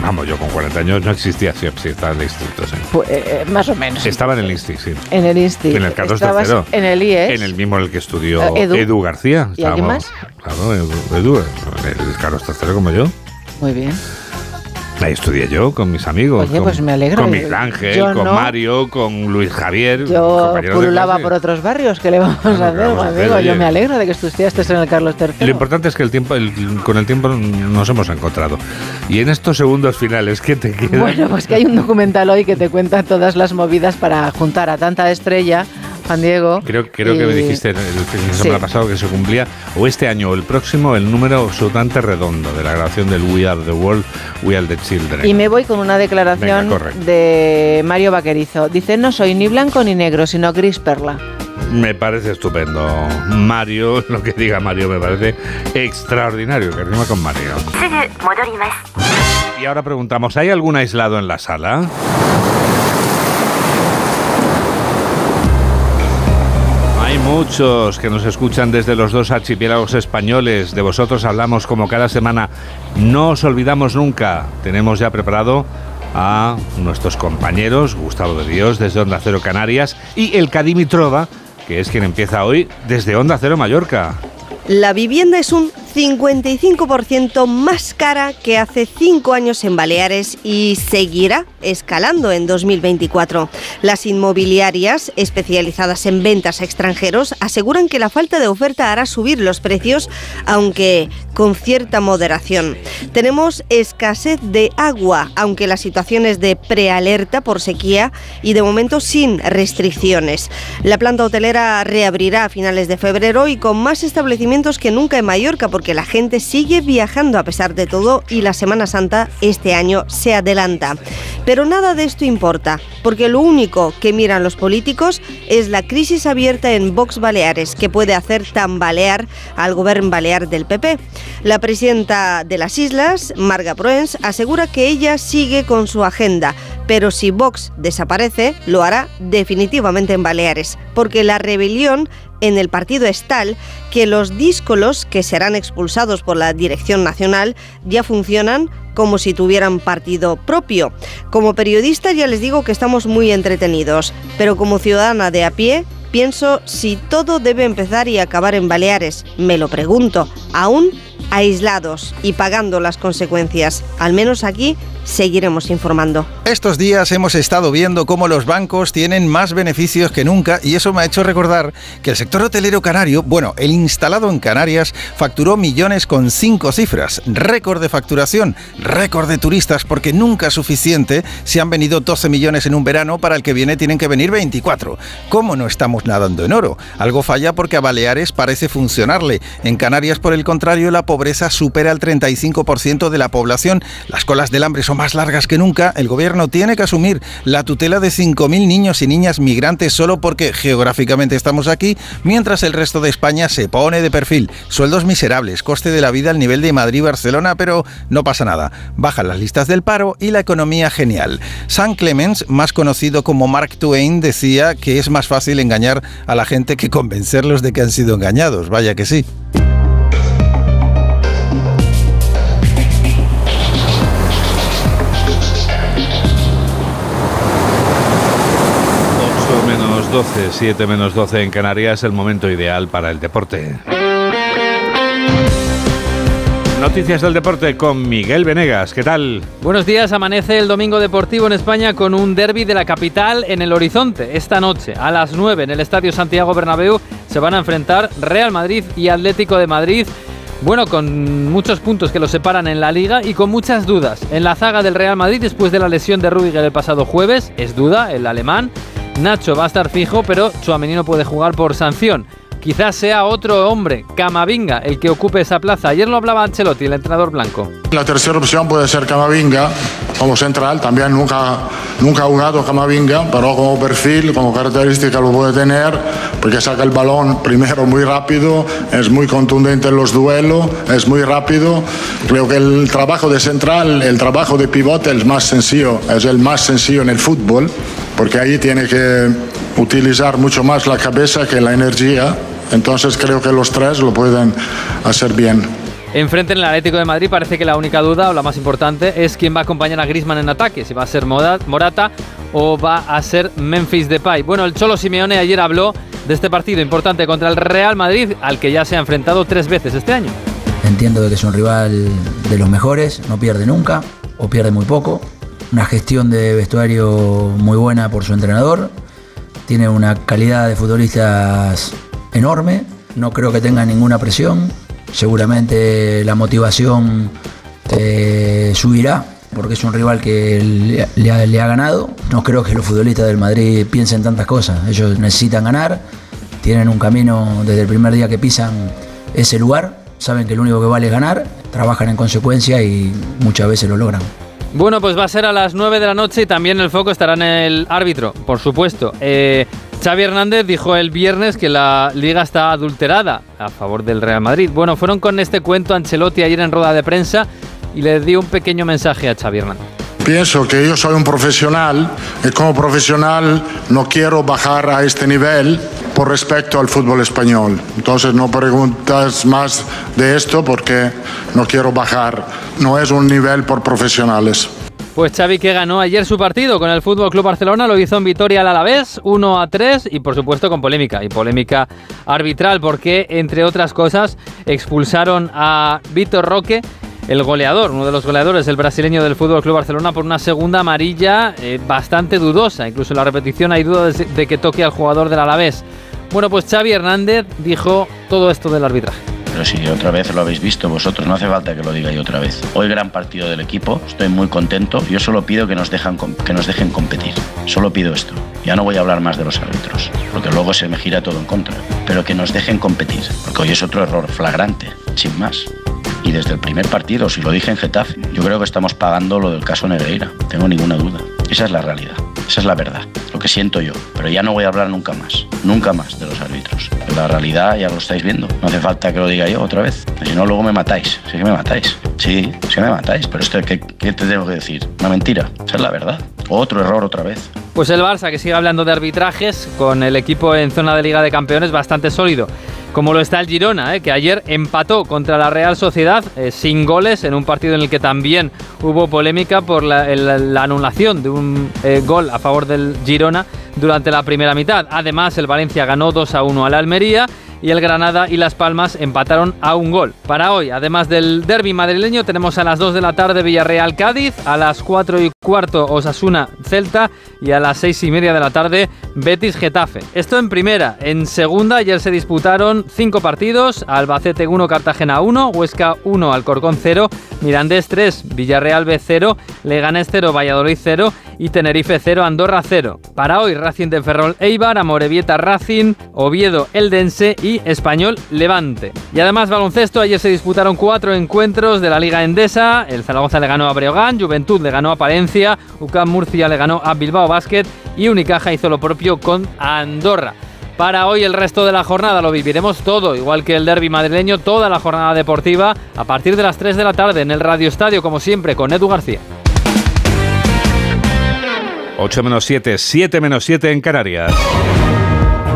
vamos, yo con 40 años no existía, sí, sí, estaba en el instituto, sí. Pues, eh, más o menos. Estaba en el instituto, sí. En el Insti. En el Carlos Estabas III. En el IES. En el mismo en el que estudió Eh, Edu. Edu. García. ¿Y alguien Estábamos- Claro, Edu, Edu, el Carlos III como yo. Muy bien. Ahí estudié yo con mis amigos. Oye, con, pues me alegro. Con Miguel Ángel, Yo con no. Mario, con Luis Javier. Yo pululaba por otros barrios. ¿Qué le vamos a hacer, vamos a hacer, amigo? Yo me alegro de que tú estudiaste en el Carlos Lo III. importante es que el tiempo, el- con el tiempo nos hemos encontrado. Y en estos segundos finales, ¿qué te queda? Bueno, pues que hay un documental hoy que te cuenta todas las movidas para juntar a tanta estrella, Juan Diego. Creo, creo que me dijiste el fin de semana Sí. pasado que se cumplía, o este año o el próximo, el número absolutamente redondo de la grabación del We Are the World, We Are the Children. Y me voy con una declaración Venga, de Mario Vaquerizo. Dice, no soy ni blanco ni negro, sino gris perla. Me parece estupendo. Mario, lo que diga Mario me parece extraordinario, que rima con Mario. Y ahora preguntamos, ¿hay algún aislado en la sala? Muchos que nos escuchan desde los dos archipiélagos españoles. De vosotros hablamos como cada semana. No os olvidamos nunca. Tenemos ya preparado a nuestros compañeros, Gustavo de Dios desde Onda Cero Canarias y el Cadimi Trova, que es quien empieza hoy desde Onda Cero Mallorca. La vivienda es un 55% más cara que hace cinco años en Baleares y seguirá escalando en 2024. Las inmobiliarias especializadas en ventas a extranjeros aseguran que la falta de oferta hará subir los precios, aunque con cierta moderación. Tenemos escasez de agua, aunque la situación es de prealerta por sequía y de momento sin restricciones. La planta hotelera reabrirá a finales de febrero y con más establecimientos que nunca en Mallorca porque la gente sigue viajando a pesar de todo y la Semana Santa este año se adelanta. Pero nada de esto importa, porque lo único que miran los políticos es la crisis abierta en Vox Baleares, que puede hacer tambalear al gobierno balear del PP. La presidenta de las islas, Marga Proens, asegura que ella sigue con su agenda, pero si Vox desaparece, lo hará definitivamente en Baleares, porque la rebelión en el partido es tal que los díscolos que serán expulsados por la dirección nacional ya funcionan como si tuvieran partido propio. Como periodista ya les digo que estamos muy entretenidos, pero como ciudadana de a pie pienso si todo debe empezar y acabar en Baleares. Me lo pregunto, aún aislados y pagando las consecuencias. Al menos aquí seguiremos informando. Estos días hemos estado viendo cómo los bancos tienen más beneficios que nunca y eso me ha hecho recordar que el sector hotelero canario, bueno, el instalado en Canarias, facturó millones con cinco cifras. Récord de facturación, récord de turistas porque nunca es suficiente si han venido 12 millones en un verano, para el que viene tienen que venir 24. ¿Cómo no estamos nadando en oro? Algo falla porque a Baleares parece funcionarle. En Canarias, por el contrario, la pobreza supera el 35% de la población. Las colas del hambre son más largas que nunca, el gobierno tiene que asumir la tutela de 5.000 niños y niñas migrantes solo porque geográficamente estamos aquí, mientras el resto de España se pone de perfil. Sueldos miserables, coste de la vida al nivel de Madrid y Barcelona, pero no pasa nada. Bajan las listas del paro y la economía genial. San Clemens, más conocido como Mark Twain, decía que es más fácil engañar a la gente que convencerlos de que han sido engañados. Vaya que sí. Menos 12, 7 menos 12 en Canarias, el momento ideal para el deporte. Noticias del deporte con Miguel Venegas. ¿Qué tal? Buenos días. Amanece el domingo deportivo en España con un derby de la capital en el horizonte. Esta noche, a las 9, en el Estadio Santiago Bernabéu, se van a enfrentar Real Madrid y Atlético de Madrid. Bueno, con muchos puntos que los separan en la liga y con muchas dudas. En la zaga del Real Madrid, después de la lesión de Rudiger el pasado jueves, es duda el alemán. Nacho va a estar fijo, pero Chuamení no puede jugar por sanción. Quizás sea otro hombre, Camavinga, el que ocupe esa plaza. Ayer lo hablaba Ancelotti, el entrenador blanco. La tercera opción puede ser Camavinga como central. También nunca, nunca ha jugado Camavinga, pero como perfil, como característica lo puede tener, porque saca el balón primero muy rápido, es muy contundente en los duelos, es muy rápido. Creo que el trabajo de central, el trabajo de pivote es más sencillo, es el más sencillo en el fútbol, porque ahí tiene que utilizar mucho más la cabeza que la energía. Entonces creo que los tres lo pueden hacer bien. Enfrente en el Atlético de Madrid parece que la única duda o la más importante es quién va a acompañar a Griezmann en ataque, si va a ser Morata o va a ser Memphis Depay. Bueno, el Cholo Simeone ayer habló de este partido importante contra el Real Madrid, al que ya se ha enfrentado tres veces este año. Entiendo que es un rival de los mejores, no pierde nunca o pierde muy poco. Una gestión de vestuario muy buena por su entrenador. Tiene una calidad de futbolistas enorme. No creo que tenga ninguna presión seguramente la motivación eh, subirá porque es un rival que le, ha, ganado. No creo que los futbolistas del Madrid piensen tantas cosas. Ellos necesitan ganar, tienen un camino desde el primer día que pisan ese lugar, saben que lo único que vale es ganar, trabajan en consecuencia y muchas veces lo logran. Bueno, pues va a ser a las 9 de la noche y también el foco estará en el árbitro, por supuesto. Eh, Xavi Hernández dijo el viernes que la liga está adulterada a favor del Real Madrid. Bueno, fueron con este cuento Ancelotti ayer en rueda de prensa y le dio un pequeño mensaje a Xavi Hernández. Pienso que yo soy un profesional y como profesional no quiero bajar a este nivel por respecto al fútbol español. Entonces no preguntas más de esto porque no quiero bajar. No es un nivel por profesionales. Pues Xavi que ganó ayer su partido con el Fútbol Club Barcelona lo hizo en Vitoria al Alavés 1 a 3 y por supuesto con polémica y polémica arbitral porque entre otras cosas expulsaron a Víctor Roque el goleador, uno de los goleadores, el brasileño del Fútbol Club Barcelona, por una segunda amarilla eh, bastante dudosa. Incluso en la repetición hay duda de, que toque al jugador del Alavés. Bueno, pues Xavi Hernández dijo todo esto del arbitraje. Pero si otra vez lo habéis visto vosotros, no hace falta que lo diga yo otra vez. Hoy gran partido del equipo, estoy muy contento. Yo solo pido que nos, dejan, que nos dejen competir. Solo pido esto. Ya no voy a hablar más de los árbitros, porque luego se me gira todo en contra. Pero que nos dejen competir, porque hoy es otro error flagrante, sin más. Y desde el primer partido, si lo dije en Getafe, yo creo que estamos pagando lo del caso Negreira, tengo ninguna duda. Esa es la realidad, esa es la verdad, lo que siento yo. Pero ya no voy a hablar nunca más, nunca más de los árbitros. La realidad ya lo estáis viendo, no hace falta que lo diga yo otra vez. Si no, luego me matáis, sí que me matáis. Sí, sí me matáis, pero esto, ¿qué, qué te tengo que decir? Una mentira, esa es la verdad. Otro error otra vez. Pues el Barça que sigue hablando de arbitrajes con el equipo en zona de Liga de Campeones bastante sólido. Como lo está el Girona, eh, que ayer empató contra la Real Sociedad eh, sin goles en un partido en el que también hubo polémica por la, anulación de un eh, gol a favor del Girona durante la primera mitad. Además, el Valencia ganó 2 a 1 al Almería y el Granada y Las Palmas empataron a un gol. Para hoy, además del derby madrileño, tenemos a las 2 de la tarde Villarreal Cádiz, a las 4 y cuarto Osasuna Celta y a las 6 y media de la tarde Betis Getafe. Esto en primera. En segunda, ayer se disputaron 5 partidos: Albacete 1, Cartagena 1, Huesca 1, Alcorcón 0, Mirandés 3, Villarreal B 0, Leganés 0, Valladolid 0 y Tenerife 0, Andorra 0. Para hoy, Racing de Ferrol Eibar, Amorebieta Racing, Oviedo Eldense y Español Levante. Y además baloncesto, ayer se disputaron cuatro encuentros de la Liga Endesa, el Zaragoza le ganó a Breogán, Juventud le ganó a Palencia, UCAM Murcia le ganó a Bilbao Basket y Unicaja hizo lo propio con Andorra. Para hoy el resto de la jornada lo viviremos todo, igual que el derby madrileño, toda la jornada deportiva a partir de las 3 de la tarde en el Radio Estadio, como siempre, con Edu García. 8 menos 7, 7 menos 7 en Canarias.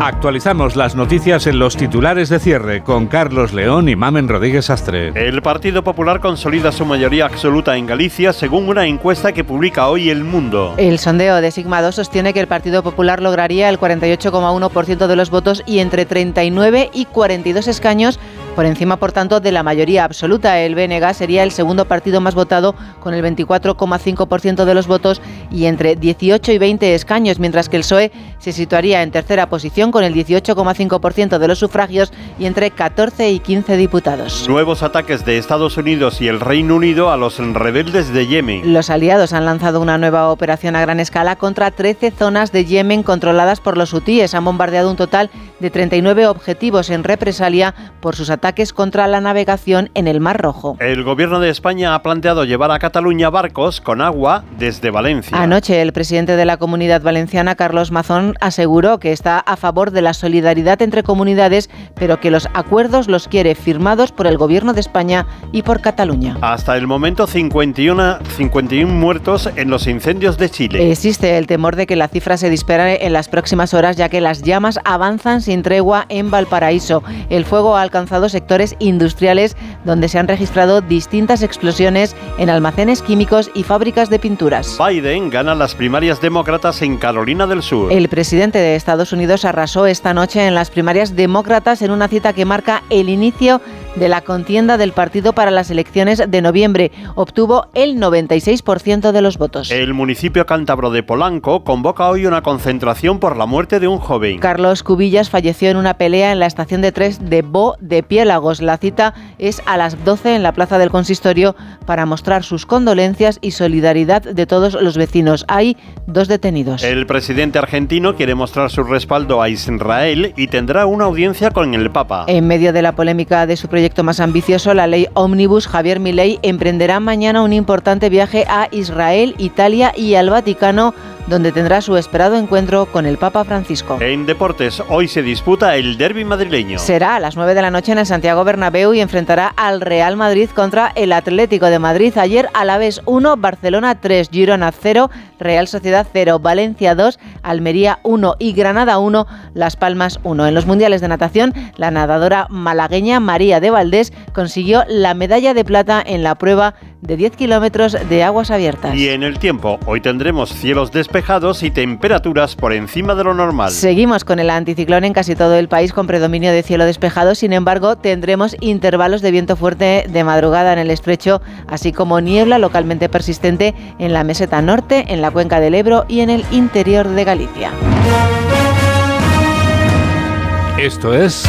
Actualizamos las noticias en los titulares de cierre con Carlos León y Mamen Rodríguez Astre. El Partido Popular consolida su mayoría absoluta en Galicia según una encuesta que publica hoy El Mundo. El sondeo de Sigma 2 sostiene que el Partido Popular lograría el 48,1% de los votos y entre 39 y 42 escaños por encima, por tanto, de la mayoría absoluta. El BNG sería el segundo partido más votado con el 24,5% de los votos y entre 18 y 20 escaños, mientras que el PSOE se situaría en tercera posición con el 18,5% de los sufragios y entre 14 y 15 diputados. Nuevos ataques de Estados Unidos y el Reino Unido a los rebeldes de Yemen. Los aliados han lanzado una nueva operación a gran escala contra 13 zonas de Yemen controladas por los hutíes. Han bombardeado un total de 39 objetivos en represalia por sus ataques contra la navegación en el Mar Rojo. El gobierno de España ha planteado llevar a Cataluña barcos con agua desde Valencia. Anoche el presidente de la Comunidad Valenciana, Carlos Mazón, aseguró que está a favor de la solidaridad entre comunidades, pero que los acuerdos los quiere firmados por el gobierno de España y por Cataluña. Hasta el momento 51, 51 muertos en los incendios de Chile. Existe el temor de que la cifra se dispare en las próximas horas, ya que las llamas avanzan sin tregua en Valparaíso. El fuego ha alcanzado sectores industriales donde se han registrado distintas explosiones en almacenes químicos y fábricas de pinturas. Biden gana las primarias demócratas en Carolina del Sur. El presidente de Estados Unidos arrasó esta noche en las primarias demócratas en una cita que marca el inicio de la contienda del partido para las elecciones de noviembre. Obtuvo el 96% de los votos. El municipio cántabro de Polanco convoca hoy una concentración por la muerte de un joven. Carlos Cubillas falleció en una pelea en la estación de tres de Bo de Piélagos. La cita es a las 12 en la plaza del consistorio para mostrar sus condolencias y solidaridad de todos los vecinos. Hay dos detenidos. El presidente argentino quiere mostrar su respaldo a Israel y tendrá una audiencia con el Papa. En medio de la polémica de su proyecto proyecto más ambicioso, la ley Omnibus, Javier Milei emprenderá mañana un importante viaje a Israel, Italia y al Vaticano donde tendrá su esperado encuentro con el Papa Francisco. En deportes, hoy se disputa el derby madrileño. Será a las 9 de la noche en el Santiago Bernabéu y enfrentará al Real Madrid contra el Atlético de Madrid. Ayer a la vez 1, Barcelona 3, Girona 0, Real Sociedad 0, Valencia 2, Almería 1 y Granada 1, Las Palmas 1. En los mundiales de natación, la nadadora malagueña María de Valdés consiguió la medalla de plata en la prueba de 10 kilómetros de aguas abiertas. Y en el tiempo, hoy tendremos cielos despejados y temperaturas por encima de lo normal. Seguimos con el anticiclón en casi todo el país con predominio de cielo despejado, sin embargo tendremos intervalos de viento fuerte de madrugada en el estrecho, así como niebla localmente persistente en la meseta norte, en la cuenca del Ebro y en el interior de Galicia. Esto es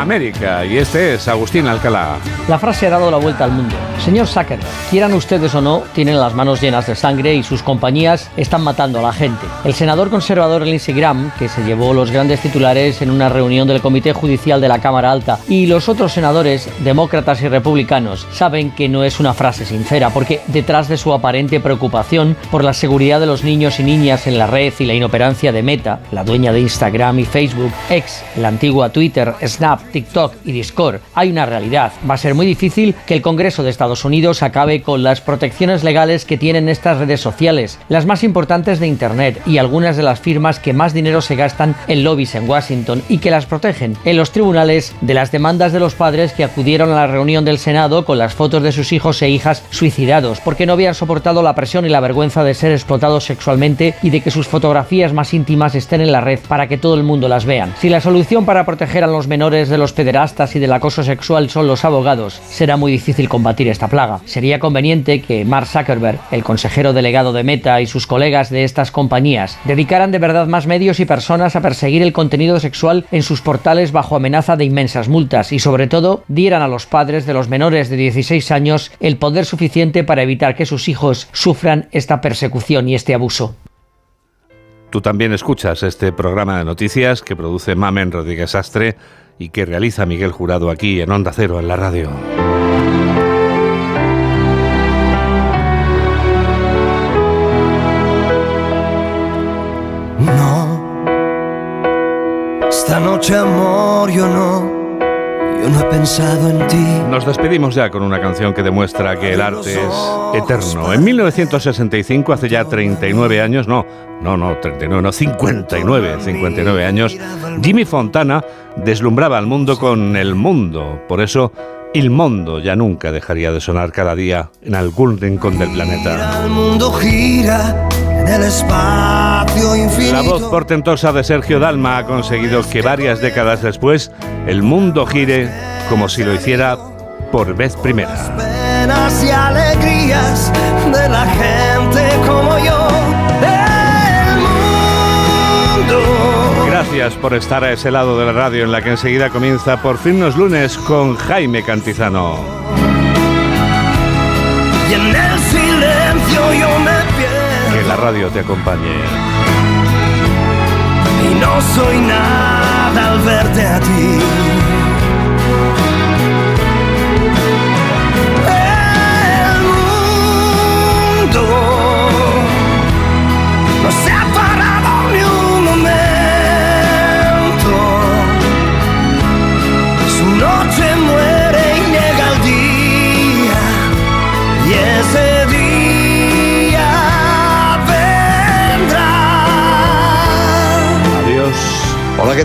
América y este es Agustín Alcalá. La frase ha dado la vuelta al mundo. Señor Zuckerberg, quieran ustedes o no, tienen las manos llenas de sangre y sus compañías están matando a la gente. El senador conservador Lindsey Graham, que se llevó los grandes titulares en una reunión del Comité Judicial de la Cámara Alta, y los otros senadores, demócratas y republicanos, saben que no es una frase sincera, porque detrás de su aparente preocupación por la seguridad de los niños y niñas en la red y la inoperancia de Meta, la dueña de Instagram y Facebook, ex, la antigua Twitter, Snap, TikTok y Discord, hay una realidad. Va a ser muy difícil que el Congreso de Estados Unidos acabe con las protecciones legales que tienen estas redes sociales, las más importantes de Internet y algunas de las firmas que más dinero se gastan en lobbies en Washington y que las protegen en los tribunales de las demandas de los padres que acudieron a la reunión del Senado con las fotos de sus hijos e hijas suicidados porque no habían soportado la presión y la vergüenza de ser explotados sexualmente y de que sus fotografías más íntimas estén en la red para que todo el mundo las vean. Si la solución para proteger a los menores de los pederastas y del acoso sexual son los abogados, será muy difícil combatir esta plaga. Sería conveniente que Mark Zuckerberg, el consejero delegado de Meta y sus colegas de estas compañías, dedicaran de verdad más medios y personas a perseguir el contenido sexual en sus portales bajo amenaza de inmensas multas y sobre todo dieran a los padres de los menores de 16 años el poder suficiente para evitar que sus hijos sufran esta persecución y este abuso. Tú también escuchas este programa de noticias que produce Mamen Rodríguez Astre y que realiza Miguel Jurado aquí en Onda Cero, en la radio. No, esta noche amor yo no, yo no he pensado en ti. Nos despedimos ya con una canción que demuestra que el arte es eterno. En 1965, hace ya 39 años, no, no, no, 39, no, 59, 59 años, Jimmy Fontana deslumbraba al mundo con el mundo. Por eso, el mundo ya nunca dejaría de sonar cada día en algún rincón del planeta. El mundo gira espacio infinito. La voz portentosa de Sergio Dalma ha conseguido que varias décadas después el mundo gire como si lo hiciera por vez primera. Penas y alegrías de la gente como yo. Gracias por estar a ese lado de la radio en la que enseguida comienza por fin los lunes con Jaime Cantizano. Radio te acompañe. Y no soy nada al verte a ti.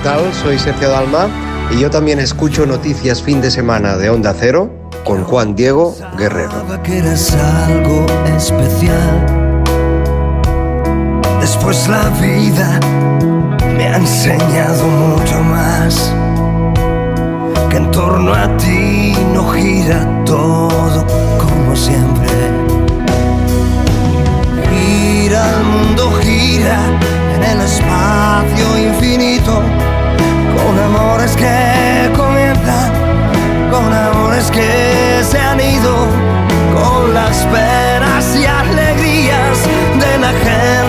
tal? Soy Sergio Dalma y yo también escucho Noticias Fin de Semana de Onda Cero con Juan Diego Guerrero. Que eres algo especial. Después la vida me ha enseñado mucho más. Que en torno a ti no gira todo como siempre. Gira, el mundo gira el espacio infinito, con amores que comienzan, con amores que se han ido, con las penas y alegrías de la gente.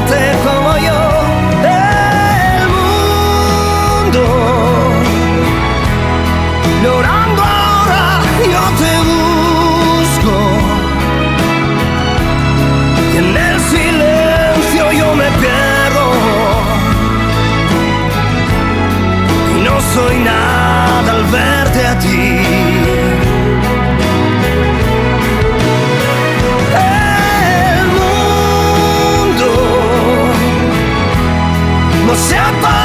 penso in al verte a ti. E il mondo non si.